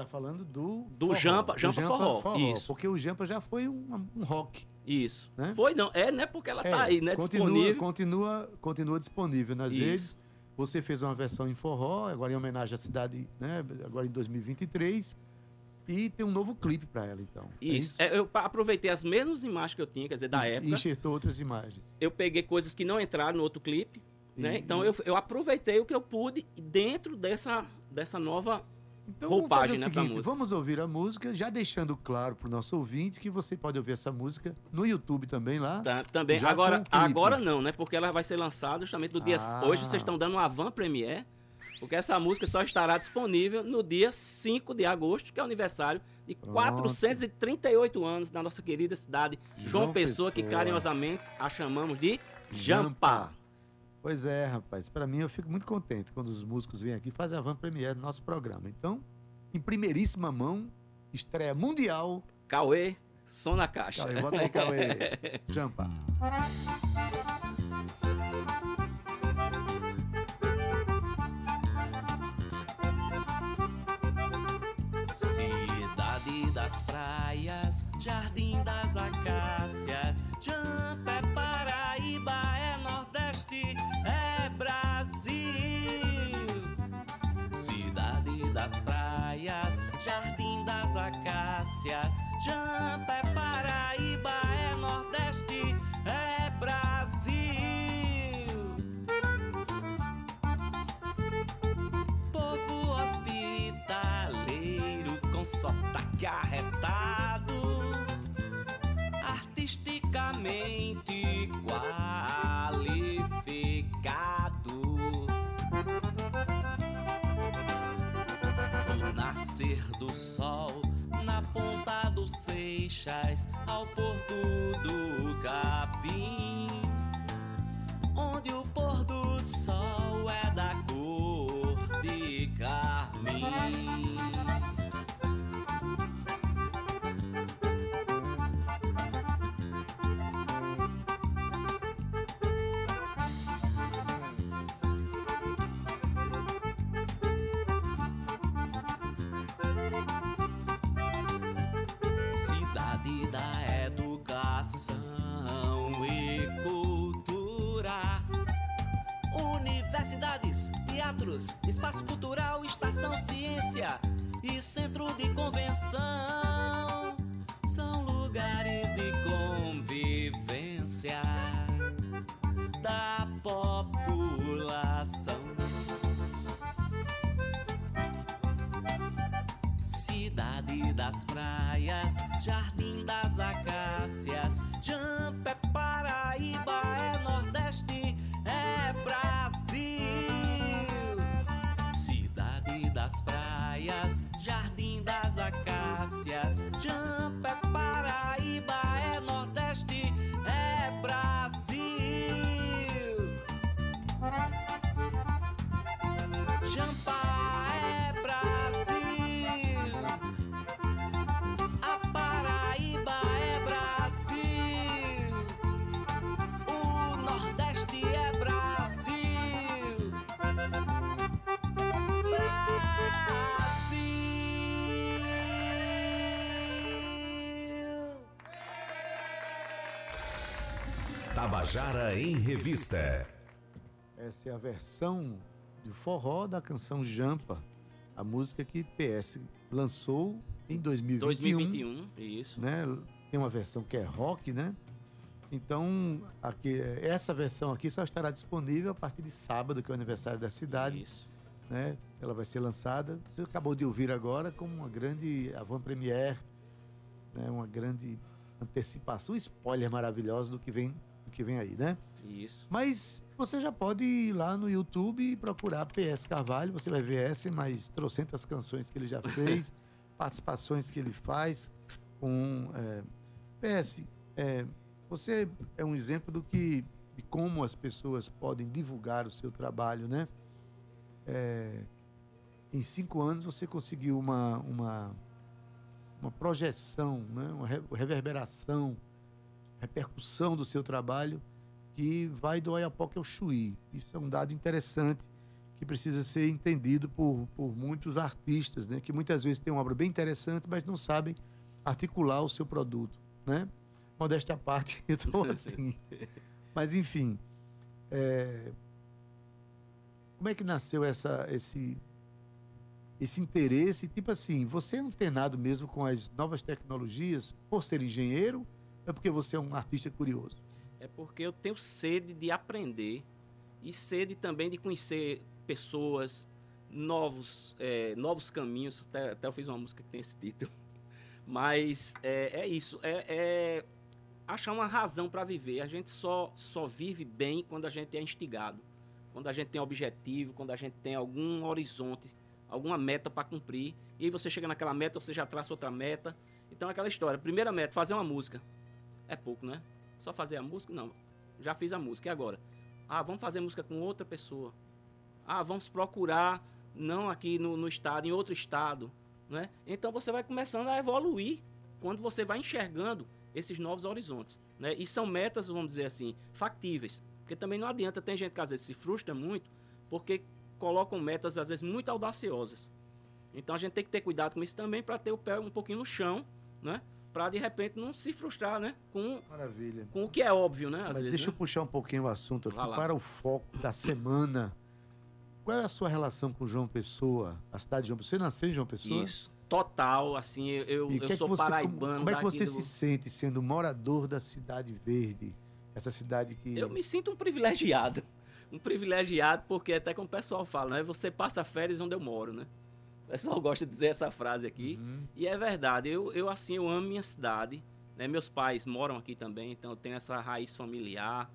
Speaker 2: Tá falando do.
Speaker 5: Do Jampa-
Speaker 2: do
Speaker 5: Jampa Forró, isso.
Speaker 2: Porque o Jampa já foi um, um rock.
Speaker 5: Isso.
Speaker 2: Né?
Speaker 5: Foi não, é, né? Porque ela
Speaker 2: É,
Speaker 5: tá aí, né?
Speaker 2: Continua,
Speaker 5: Disponível.
Speaker 2: continua, continua disponível nas
Speaker 5: Isso.
Speaker 2: redes. Você fez uma versão em forró, agora em homenagem à cidade, né? Agora em 2023. E tem um novo clipe para ela, então. É
Speaker 5: Isso. É, eu pa- aproveitei as mesmas imagens que eu tinha, quer dizer, da
Speaker 2: E-
Speaker 5: época.
Speaker 2: E enxertou outras imagens.
Speaker 5: Eu peguei coisas que não entraram no outro clipe, né?
Speaker 2: E-
Speaker 5: Então eu, eu aproveitei o que eu pude dentro dessa, dessa nova.
Speaker 2: Então
Speaker 5: roupagem,
Speaker 2: vamos fazer
Speaker 5: né,
Speaker 2: o
Speaker 5: pra
Speaker 2: seguinte,
Speaker 5: música.
Speaker 2: vamos ouvir a música, já deixando claro para o nosso ouvinte que você pode ouvir essa música no YouTube também lá.
Speaker 5: tá- também. Agora, agora não, né? Porque ela vai ser lançada justamente no dia.
Speaker 2: Ah.
Speaker 5: Hoje vocês estão dando uma van premiere. Porque essa música só estará disponível no dia 5 de agosto, que é o aniversário de
Speaker 2: Pronto.
Speaker 5: 438 anos da nossa querida cidade João,
Speaker 2: João
Speaker 5: Pessoa, que
Speaker 2: Pessoa.
Speaker 5: carinhosamente a chamamos de Jampa.
Speaker 2: Pois é, rapaz. Para mim, eu fico muito contente quando os músicos vêm aqui e fazem a van premiere do nosso programa. Então, em primeiríssima mão, estreia mundial.
Speaker 5: Cauê, som na caixa.
Speaker 2: Cauê, bota aí, Cauê. Jampa.
Speaker 5: Ciência e centro de convenção são lugares de convivência da população. Cidade das praias, jardim das acácias,
Speaker 4: Tabajara em Revista.
Speaker 2: Essa é a versão de forró da canção Jampa, a música que PS lançou em 2021.
Speaker 5: 2021, isso.
Speaker 2: Né? Tem uma versão que é rock, né? Então, aqui, essa versão aqui só estará disponível a partir de sábado, que é o aniversário da cidade.
Speaker 5: Isso.
Speaker 2: Né? Ela vai ser lançada. Você acabou de ouvir agora como uma grande avant-première, né? uma grande antecipação, spoiler maravilhoso do que vem, que vem aí, né?
Speaker 5: Isso.
Speaker 2: Mas você já pode ir lá no YouTube e procurar PS Carvalho, você vai ver essa mais trocentas canções que ele já fez, participações que ele faz com é, PS. É, você é um exemplo do que de como as pessoas podem divulgar o seu trabalho, né? É, em cinco anos você conseguiu uma, uma, uma projeção, né? uma reverberação, repercussão do seu trabalho que vai do Oiapoque ao Chuí. Isso é um dado interessante que precisa ser entendido por, por muitos artistas, né? que muitas vezes têm uma obra bem interessante, mas não sabem articular o seu produto. Né? Modéstia à parte, eu estou assim. Mas, enfim, é... como é que nasceu essa, esse, esse interesse? Tipo assim, você é antenado mesmo com as novas tecnologias por ser engenheiro? É porque você é um artista curioso?
Speaker 5: É porque eu tenho sede de aprender e sede também de conhecer pessoas, novos, é, novos caminhos. Até, até, eu fiz uma música que tem esse título. Mas é, é isso, é, é, achar uma razão para viver. A gente só, só vive bem quando a gente é instigado, quando a gente tem objetivo, quando a gente tem algum horizonte, alguma meta para cumprir. E aí você chega naquela meta, você já traça outra meta. Então aquela história. Primeira meta, fazer uma música. É pouco, né? Só fazer a música? Não. Já fiz a música. E agora? Ah, vamos fazer música com outra pessoa. Ah, vamos procurar, não aqui no, no estado, em outro estado. Né? Então você vai começando a evoluir quando você vai enxergando esses novos horizontes. Né? E são metas, vamos dizer assim, factíveis. Porque também não adianta, tem gente que às vezes se frustra muito porque colocam metas, às vezes, muito audaciosas. Então a gente tem que ter cuidado com isso também para ter o pé um pouquinho no chão, né? Para de repente não se frustrar, né? Com,
Speaker 2: Maravilha.
Speaker 5: com o que é óbvio, né?
Speaker 2: Mas
Speaker 5: vezes,
Speaker 2: deixa
Speaker 5: né?
Speaker 2: eu puxar um pouquinho o assunto aqui para o foco da semana. Qual é a sua relação com João Pessoa, a cidade de João Pessoa? Você nasceu em João Pessoa?
Speaker 5: Isso, total, assim, eu, eu
Speaker 2: que
Speaker 5: sou
Speaker 2: é você,
Speaker 5: paraibano.
Speaker 2: Como, como é que você
Speaker 5: do...
Speaker 2: se sente sendo morador da Cidade Verde? Essa cidade que...
Speaker 5: Eu me sinto um privilegiado. Um privilegiado porque até como o pessoal fala, né? Você passa férias onde eu moro, né? O pessoal gosta de dizer essa frase aqui.
Speaker 2: Uhum.
Speaker 5: E é verdade. Eu, eu, assim, eu amo minha cidade. Né? Meus pais moram aqui também, então eu tenho essa raiz familiar.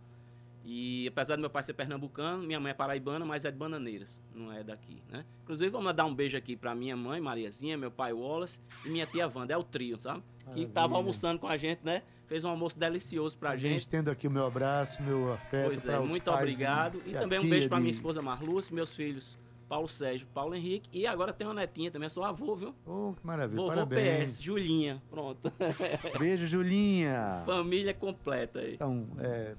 Speaker 5: E apesar do meu pai ser pernambucano, minha mãe é paraibana, mas é de Bananeiras, não é daqui, né? Inclusive, vou mandar um beijo aqui para minha mãe, Mariazinha, meu pai Wallace e minha tia Wanda, é o trio, sabe? Que tava almoçando com a gente, né? Fez um almoço delicioso pra
Speaker 2: a
Speaker 5: gente.
Speaker 2: Estendo aqui o meu abraço, meu afeto.
Speaker 5: Pois é, muito obrigado. E, e também um beijo para minha esposa Marluce, meus filhos Paulo Sérgio, Paulo Henrique. E agora tem uma netinha também, sou avô, viu?
Speaker 2: Oh, que maravilha.
Speaker 5: Vovô
Speaker 2: Parabéns.
Speaker 5: PS, Julinha, pronto.
Speaker 2: Beijo, Julinha.
Speaker 5: Família completa aí.
Speaker 2: Então, é,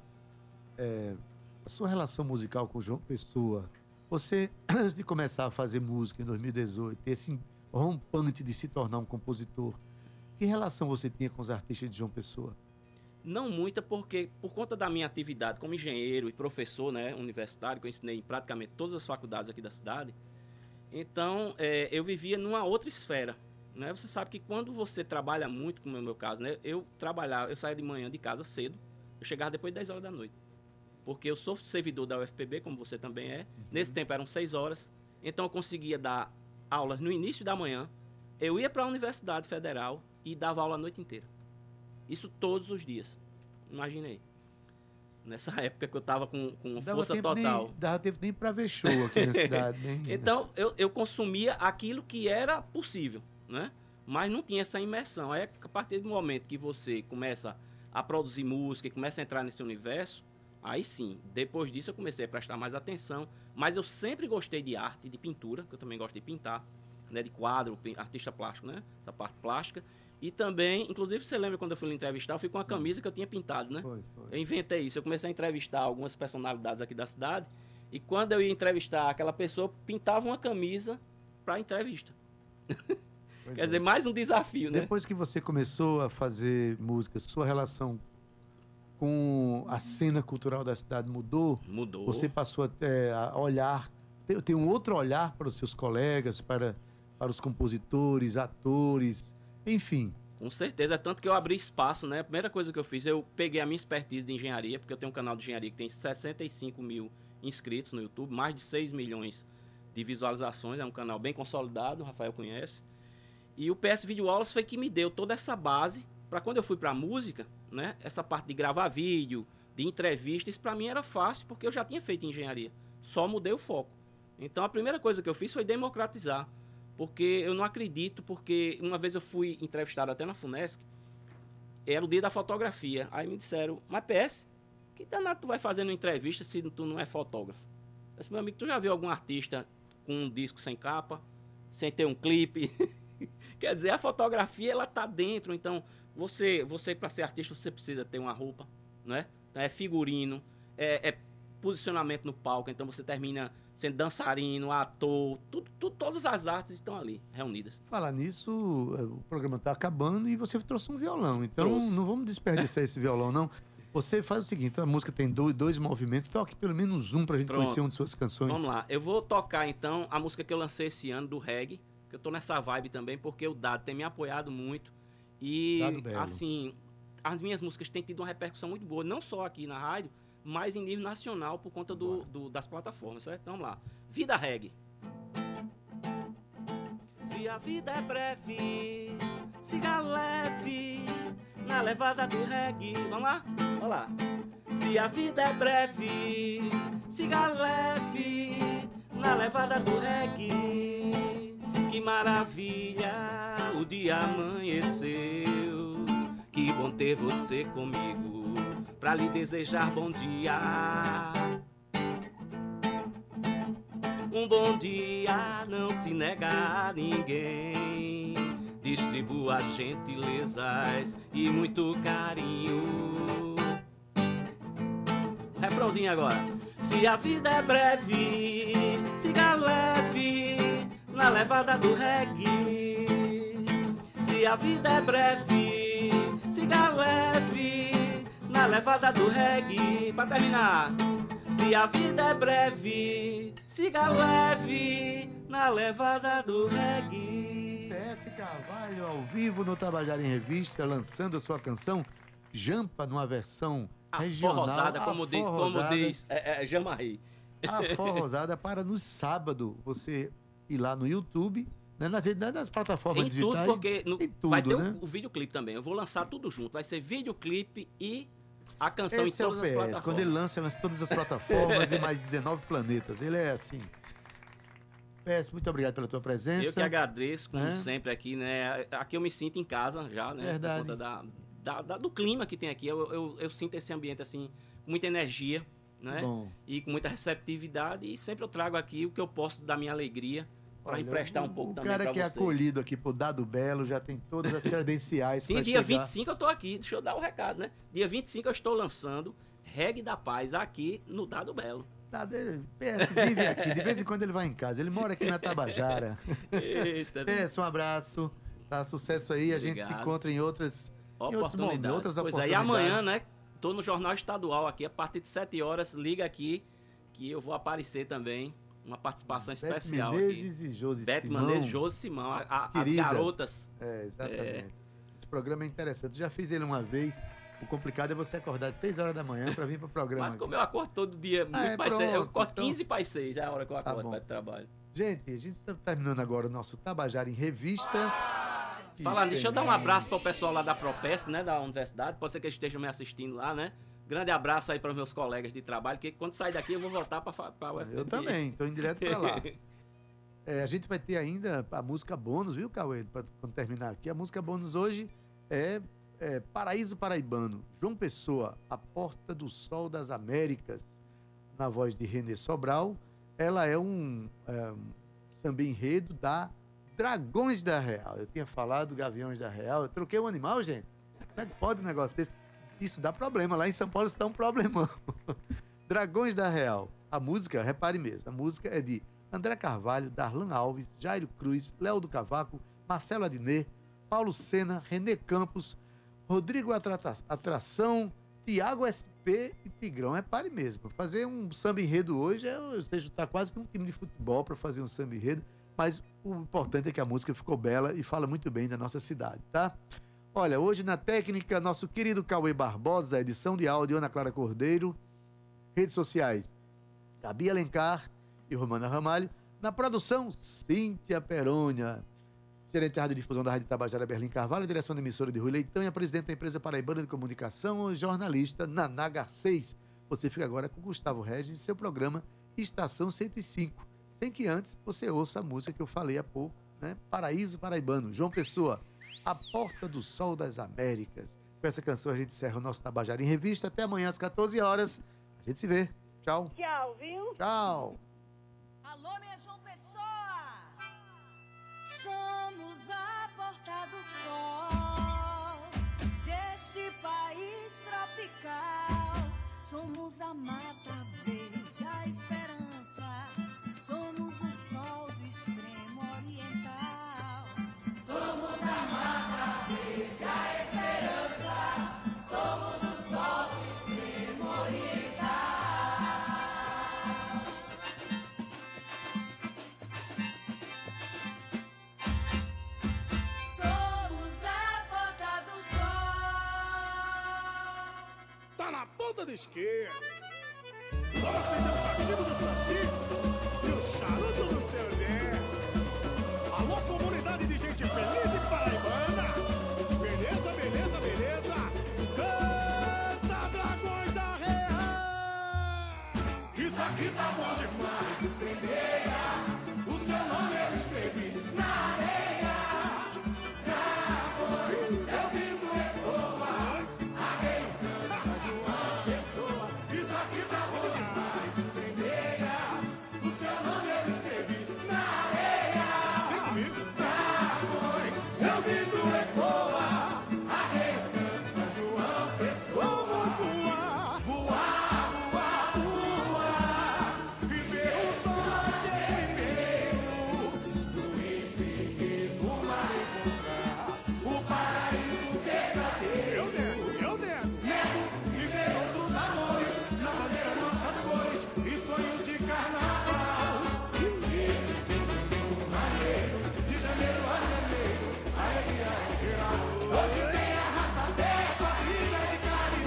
Speaker 2: é, a sua relação musical com o João Pessoa, você, antes de começar a fazer música em 2018, esse rompante de se tornar um compositor, que relação você tinha com os artistas de João Pessoa?
Speaker 5: Não muita, porque por conta da minha atividade como engenheiro e professor né, universitário, que eu ensinei em praticamente todas as faculdades aqui da cidade, então é, eu vivia numa outra esfera. Né? Você sabe que quando você trabalha muito, como é o meu caso, né, eu trabalhava, eu saía de manhã de casa cedo, eu chegava depois de 10 horas da noite. Porque eu sou servidor da UFPB, como você também é. Uhum. Nesse tempo eram 6 horas, então eu conseguia dar aulas no início da manhã, eu ia para a Universidade Federal e dava aula a noite inteira. Isso todos os dias. Imaginei. Nessa época que eu estava com, com força total.
Speaker 2: Nem, dava tempo nem para ver show aqui na cidade. Nem...
Speaker 5: Então, eu, eu consumia aquilo que era possível, né? Mas não tinha essa imersão. É a partir do momento que você começa a produzir música começa a entrar nesse universo, aí sim, depois disso eu comecei a prestar mais atenção. Mas eu sempre gostei de arte, de pintura, que eu também gosto de pintar, né? De quadro, artista plástico, né? Essa parte plástica. E também, inclusive, você lembra quando eu fui entrevistar, eu fui com uma camisa que eu tinha pintado, né?
Speaker 2: Foi, foi.
Speaker 5: Eu inventei isso. Eu comecei a entrevistar algumas personalidades aqui da cidade. E quando eu ia entrevistar aquela pessoa, eu pintava uma camisa para entrevista. Quer é. dizer, mais um desafio, né?
Speaker 2: Depois que você começou a fazer música, sua relação com a cena cultural da cidade mudou?
Speaker 5: Mudou.
Speaker 2: Você passou até a olhar, ter, ter um outro olhar para os seus colegas, para, para os compositores, atores, enfim.
Speaker 5: Com certeza, é tanto que eu abri espaço, né? A primeira coisa que eu fiz, eu peguei a minha expertise de engenharia, porque eu tenho um canal de engenharia que tem 65 mil inscritos no YouTube, mais de 6 milhões de visualizações, é um canal bem consolidado, o Rafael conhece. E o PS Video Aulas foi que me deu toda essa base para quando eu fui para música, né? Essa parte de gravar vídeo, de entrevista, isso para mim era fácil porque eu já tinha feito engenharia. Só mudei o foco. Então a primeira coisa que eu fiz foi democratizar, porque eu não acredito, porque uma vez eu fui entrevistado até na Funesc, era o dia da fotografia. Aí me disseram, mas PS, que danado tu vai fazendo entrevista se tu não é fotógrafo? Eu disse, meu amigo, tu já viu algum artista com um disco sem capa, sem ter um clipe? Quer dizer, a fotografia ela tá dentro, então você, você para ser artista você precisa ter uma roupa, né? Então, é figurino, é, é, posicionamento no palco, então você termina sendo dançarino, ator, tudo, tudo, todas as artes estão ali reunidas.
Speaker 2: Falar nisso, o programa está acabando e você trouxe um violão, então
Speaker 5: Trouxe.
Speaker 2: não vamos desperdiçar esse violão não. Você faz o seguinte, a música tem dois, dois movimentos, toque pelo menos um para a gente
Speaker 5: Pronto.
Speaker 2: conhecer uma de suas canções.
Speaker 5: Vamos lá, eu vou tocar então a música que eu lancei esse ano do reggae, que eu tô nessa vibe também, porque o Dado tem me apoiado muito. E assim, as minhas músicas têm tido uma repercussão muito boa, não só aqui na rádio, mas em nível nacional por conta do, do- das plataformas, certo? Então vamos lá. Vida reggae. Se a vida é breve, siga leve na levada do reggae. Vamos lá? Vamos lá. Se a vida é breve, siga leve na levada do reggae. Que maravilha, o dia amanheceu. Que bom ter você comigo, pra lhe desejar bom dia. Um bom dia não se nega a ninguém. Distribua gentilezas e muito carinho. Refrãozinho agora. Se a vida é breve, siga leve na levada do reggae. Se a vida é breve, siga leve na levada do reggae. Pra terminar. Se a vida é breve, siga leve na levada do reggae.
Speaker 2: PS Carvalho ao vivo no Tabajara em Revista, lançando a sua canção Jampa numa versão regional.
Speaker 5: Aforrosada, como diz, como diz é, é, Jamarri.
Speaker 2: Aforrosada para no sábado você ir lá no YouTube, né, nas, nas plataformas
Speaker 5: Em tudo,
Speaker 2: digitais.
Speaker 5: porque no-
Speaker 2: tudo,
Speaker 5: vai ter o-
Speaker 2: né?
Speaker 5: o, videoclipe também. Eu vou lançar tudo junto. Vai ser videoclipe e a canção
Speaker 2: Esse
Speaker 5: em
Speaker 2: é o
Speaker 5: todas as
Speaker 2: PS.
Speaker 5: plataformas.
Speaker 2: Quando ele lança, lança em todas as plataformas e mais 19 planetas. Ele é assim. PS, muito obrigado pela tua presença.
Speaker 5: Eu que agradeço, como
Speaker 2: né?
Speaker 5: sempre, aqui, né? Aqui eu me sinto em casa já, né?
Speaker 2: Verdade.
Speaker 5: Por conta da, da- da- do clima que tem aqui. Eu, eu, eu sinto esse ambiente, assim, com muita energia, né?
Speaker 2: Bom,
Speaker 5: E com muita receptividade. E sempre eu trago aqui o que eu posso da minha alegria para emprestar um
Speaker 2: o-
Speaker 5: pouco
Speaker 2: o
Speaker 5: também
Speaker 2: cara
Speaker 5: pra
Speaker 2: que é
Speaker 5: vocês.
Speaker 2: acolhido aqui por Dado Belo já tem todas as credenciais
Speaker 5: Sim, dia
Speaker 2: chegar.
Speaker 5: 25 eu tô aqui. Deixa eu dar o recado, né? Dia 25 eu estou lançando Reggae da Paz aqui no Dado Belo.
Speaker 2: Dado, PS, vive aqui. De vez em quando ele vai em casa. Ele mora aqui na Tabajara.
Speaker 5: Eita,
Speaker 2: PS, um abraço. Tá, sucesso aí. A gente se
Speaker 5: Obrigado.
Speaker 2: encontra em outras. momentos,
Speaker 5: oportunidades.
Speaker 2: outras
Speaker 5: Pois é, e
Speaker 2: oportunidades.
Speaker 5: amanhã, né? Tô no Jornal Estadual aqui, a partir de 7 horas, liga aqui que eu vou aparecer também. Uma participação
Speaker 2: Beth
Speaker 5: especial
Speaker 2: Menezes e Josi
Speaker 5: aqui. Beth
Speaker 2: Simão.
Speaker 5: Menezes, Josi Simão, a- a-
Speaker 2: As
Speaker 5: as garotas.
Speaker 2: É, exatamente. Esse programa é interessante. Já fiz ele uma vez. O complicado é você acordar às 6 horas da manhã para vir para o programa.
Speaker 5: Mas
Speaker 2: aqui.
Speaker 5: como eu acordo todo dia, muito
Speaker 2: Ah, é,
Speaker 5: mais cedo, eu
Speaker 2: pronto,
Speaker 5: acordo
Speaker 2: então-
Speaker 5: 15 para as 6, é a hora que eu
Speaker 2: Tá
Speaker 5: acordo
Speaker 2: bom.
Speaker 5: para o trabalho.
Speaker 2: Gente, a gente está terminando agora o nosso Tabajara em Revista.
Speaker 5: Falando, deixa eu dar um abraço para o pessoal lá da Propesc, né, da universidade. Pode ser que eles estejam me assistindo lá, né? Grande abraço aí para os meus colegas de trabalho, que quando sair daqui eu vou voltar para o UFPB.
Speaker 2: Eu também, estou indo direto para lá. É, a gente vai ter ainda a música bônus, viu, Cauê? Para terminar aqui. A música bônus hoje é, é Paraíso Paraibano. João Pessoa, A Porta do Sol das Américas, na voz de Renê Sobral. Ela é um, é, um samba enredo da Dragões da Real. Eu tinha falado Gaviões da Real. Eu troquei o animal, gente. Como é que pode um negócio desse? Isso dá problema. Lá em São Paulo dá um problemão. Dragões da Real. A música, repare mesmo, a música é de André Carvalho, Darlan Alves, Jairo Cruz, Léo do Cavaco, Marcelo Adnet, Paulo Sena, Renê Campos, Rodrigo Atração, Tiago SP e Tigrão é pare mesmo. Fazer um samba enredo hoje, ou seja, tá quase que um time de futebol para fazer um samba enredo. Mas o importante é que a música ficou bela e fala muito bem da nossa cidade, tá? Olha, hoje na técnica, nosso querido Cauê Barbosa, edição de áudio, Ana Clara Cordeiro, redes sociais, Gabi Alencar e Romana Ramalho. Na produção, Cíntia Perônia. Gerente de Rádio da Rádio Tabajara Berlim Carvalho, direção da emissora de Rui Leitão e a presidente da empresa Paraibana de Comunicação, jornalista Naná Garcês. Você fica agora com Gustavo Regis e seu programa Estação 105. Sem que antes você ouça a música que eu falei há pouco, né? Paraíso Paraibano, João Pessoa. A Porta do Sol das Américas. Com essa canção a gente encerra o nosso Tabajara em Revista. Até amanhã às 14 horas. A gente se vê. Tchau.
Speaker 6: Tchau, viu?
Speaker 2: Tchau.
Speaker 7: Alô, minha João Pessoa! Somos a Porta do Sol deste país tropical. Somos a mata verde, a esperança. Somos da esquerda. Vamos acender o cachimbo do Saci e o charuto do seu
Speaker 8: Zé. Alô, comunidade de gente feliz e paraibana. Beleza, beleza, beleza. Canta, dragões da Real. Isso aqui tá bom demais, incendeia. Hoje tem arrastadeira com
Speaker 7: a trilha de carne.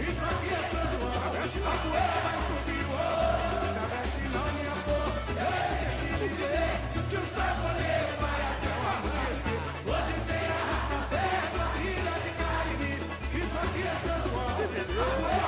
Speaker 7: Isso aqui é São João. A poeira vai subir.
Speaker 9: Oh, se abreche não, minha porra. Eu esqueci de dizer que o sanfoneiro vai até o amanhecer. Hoje tem arrastadeira com a trilha de carne. Isso aqui é São João. A poeira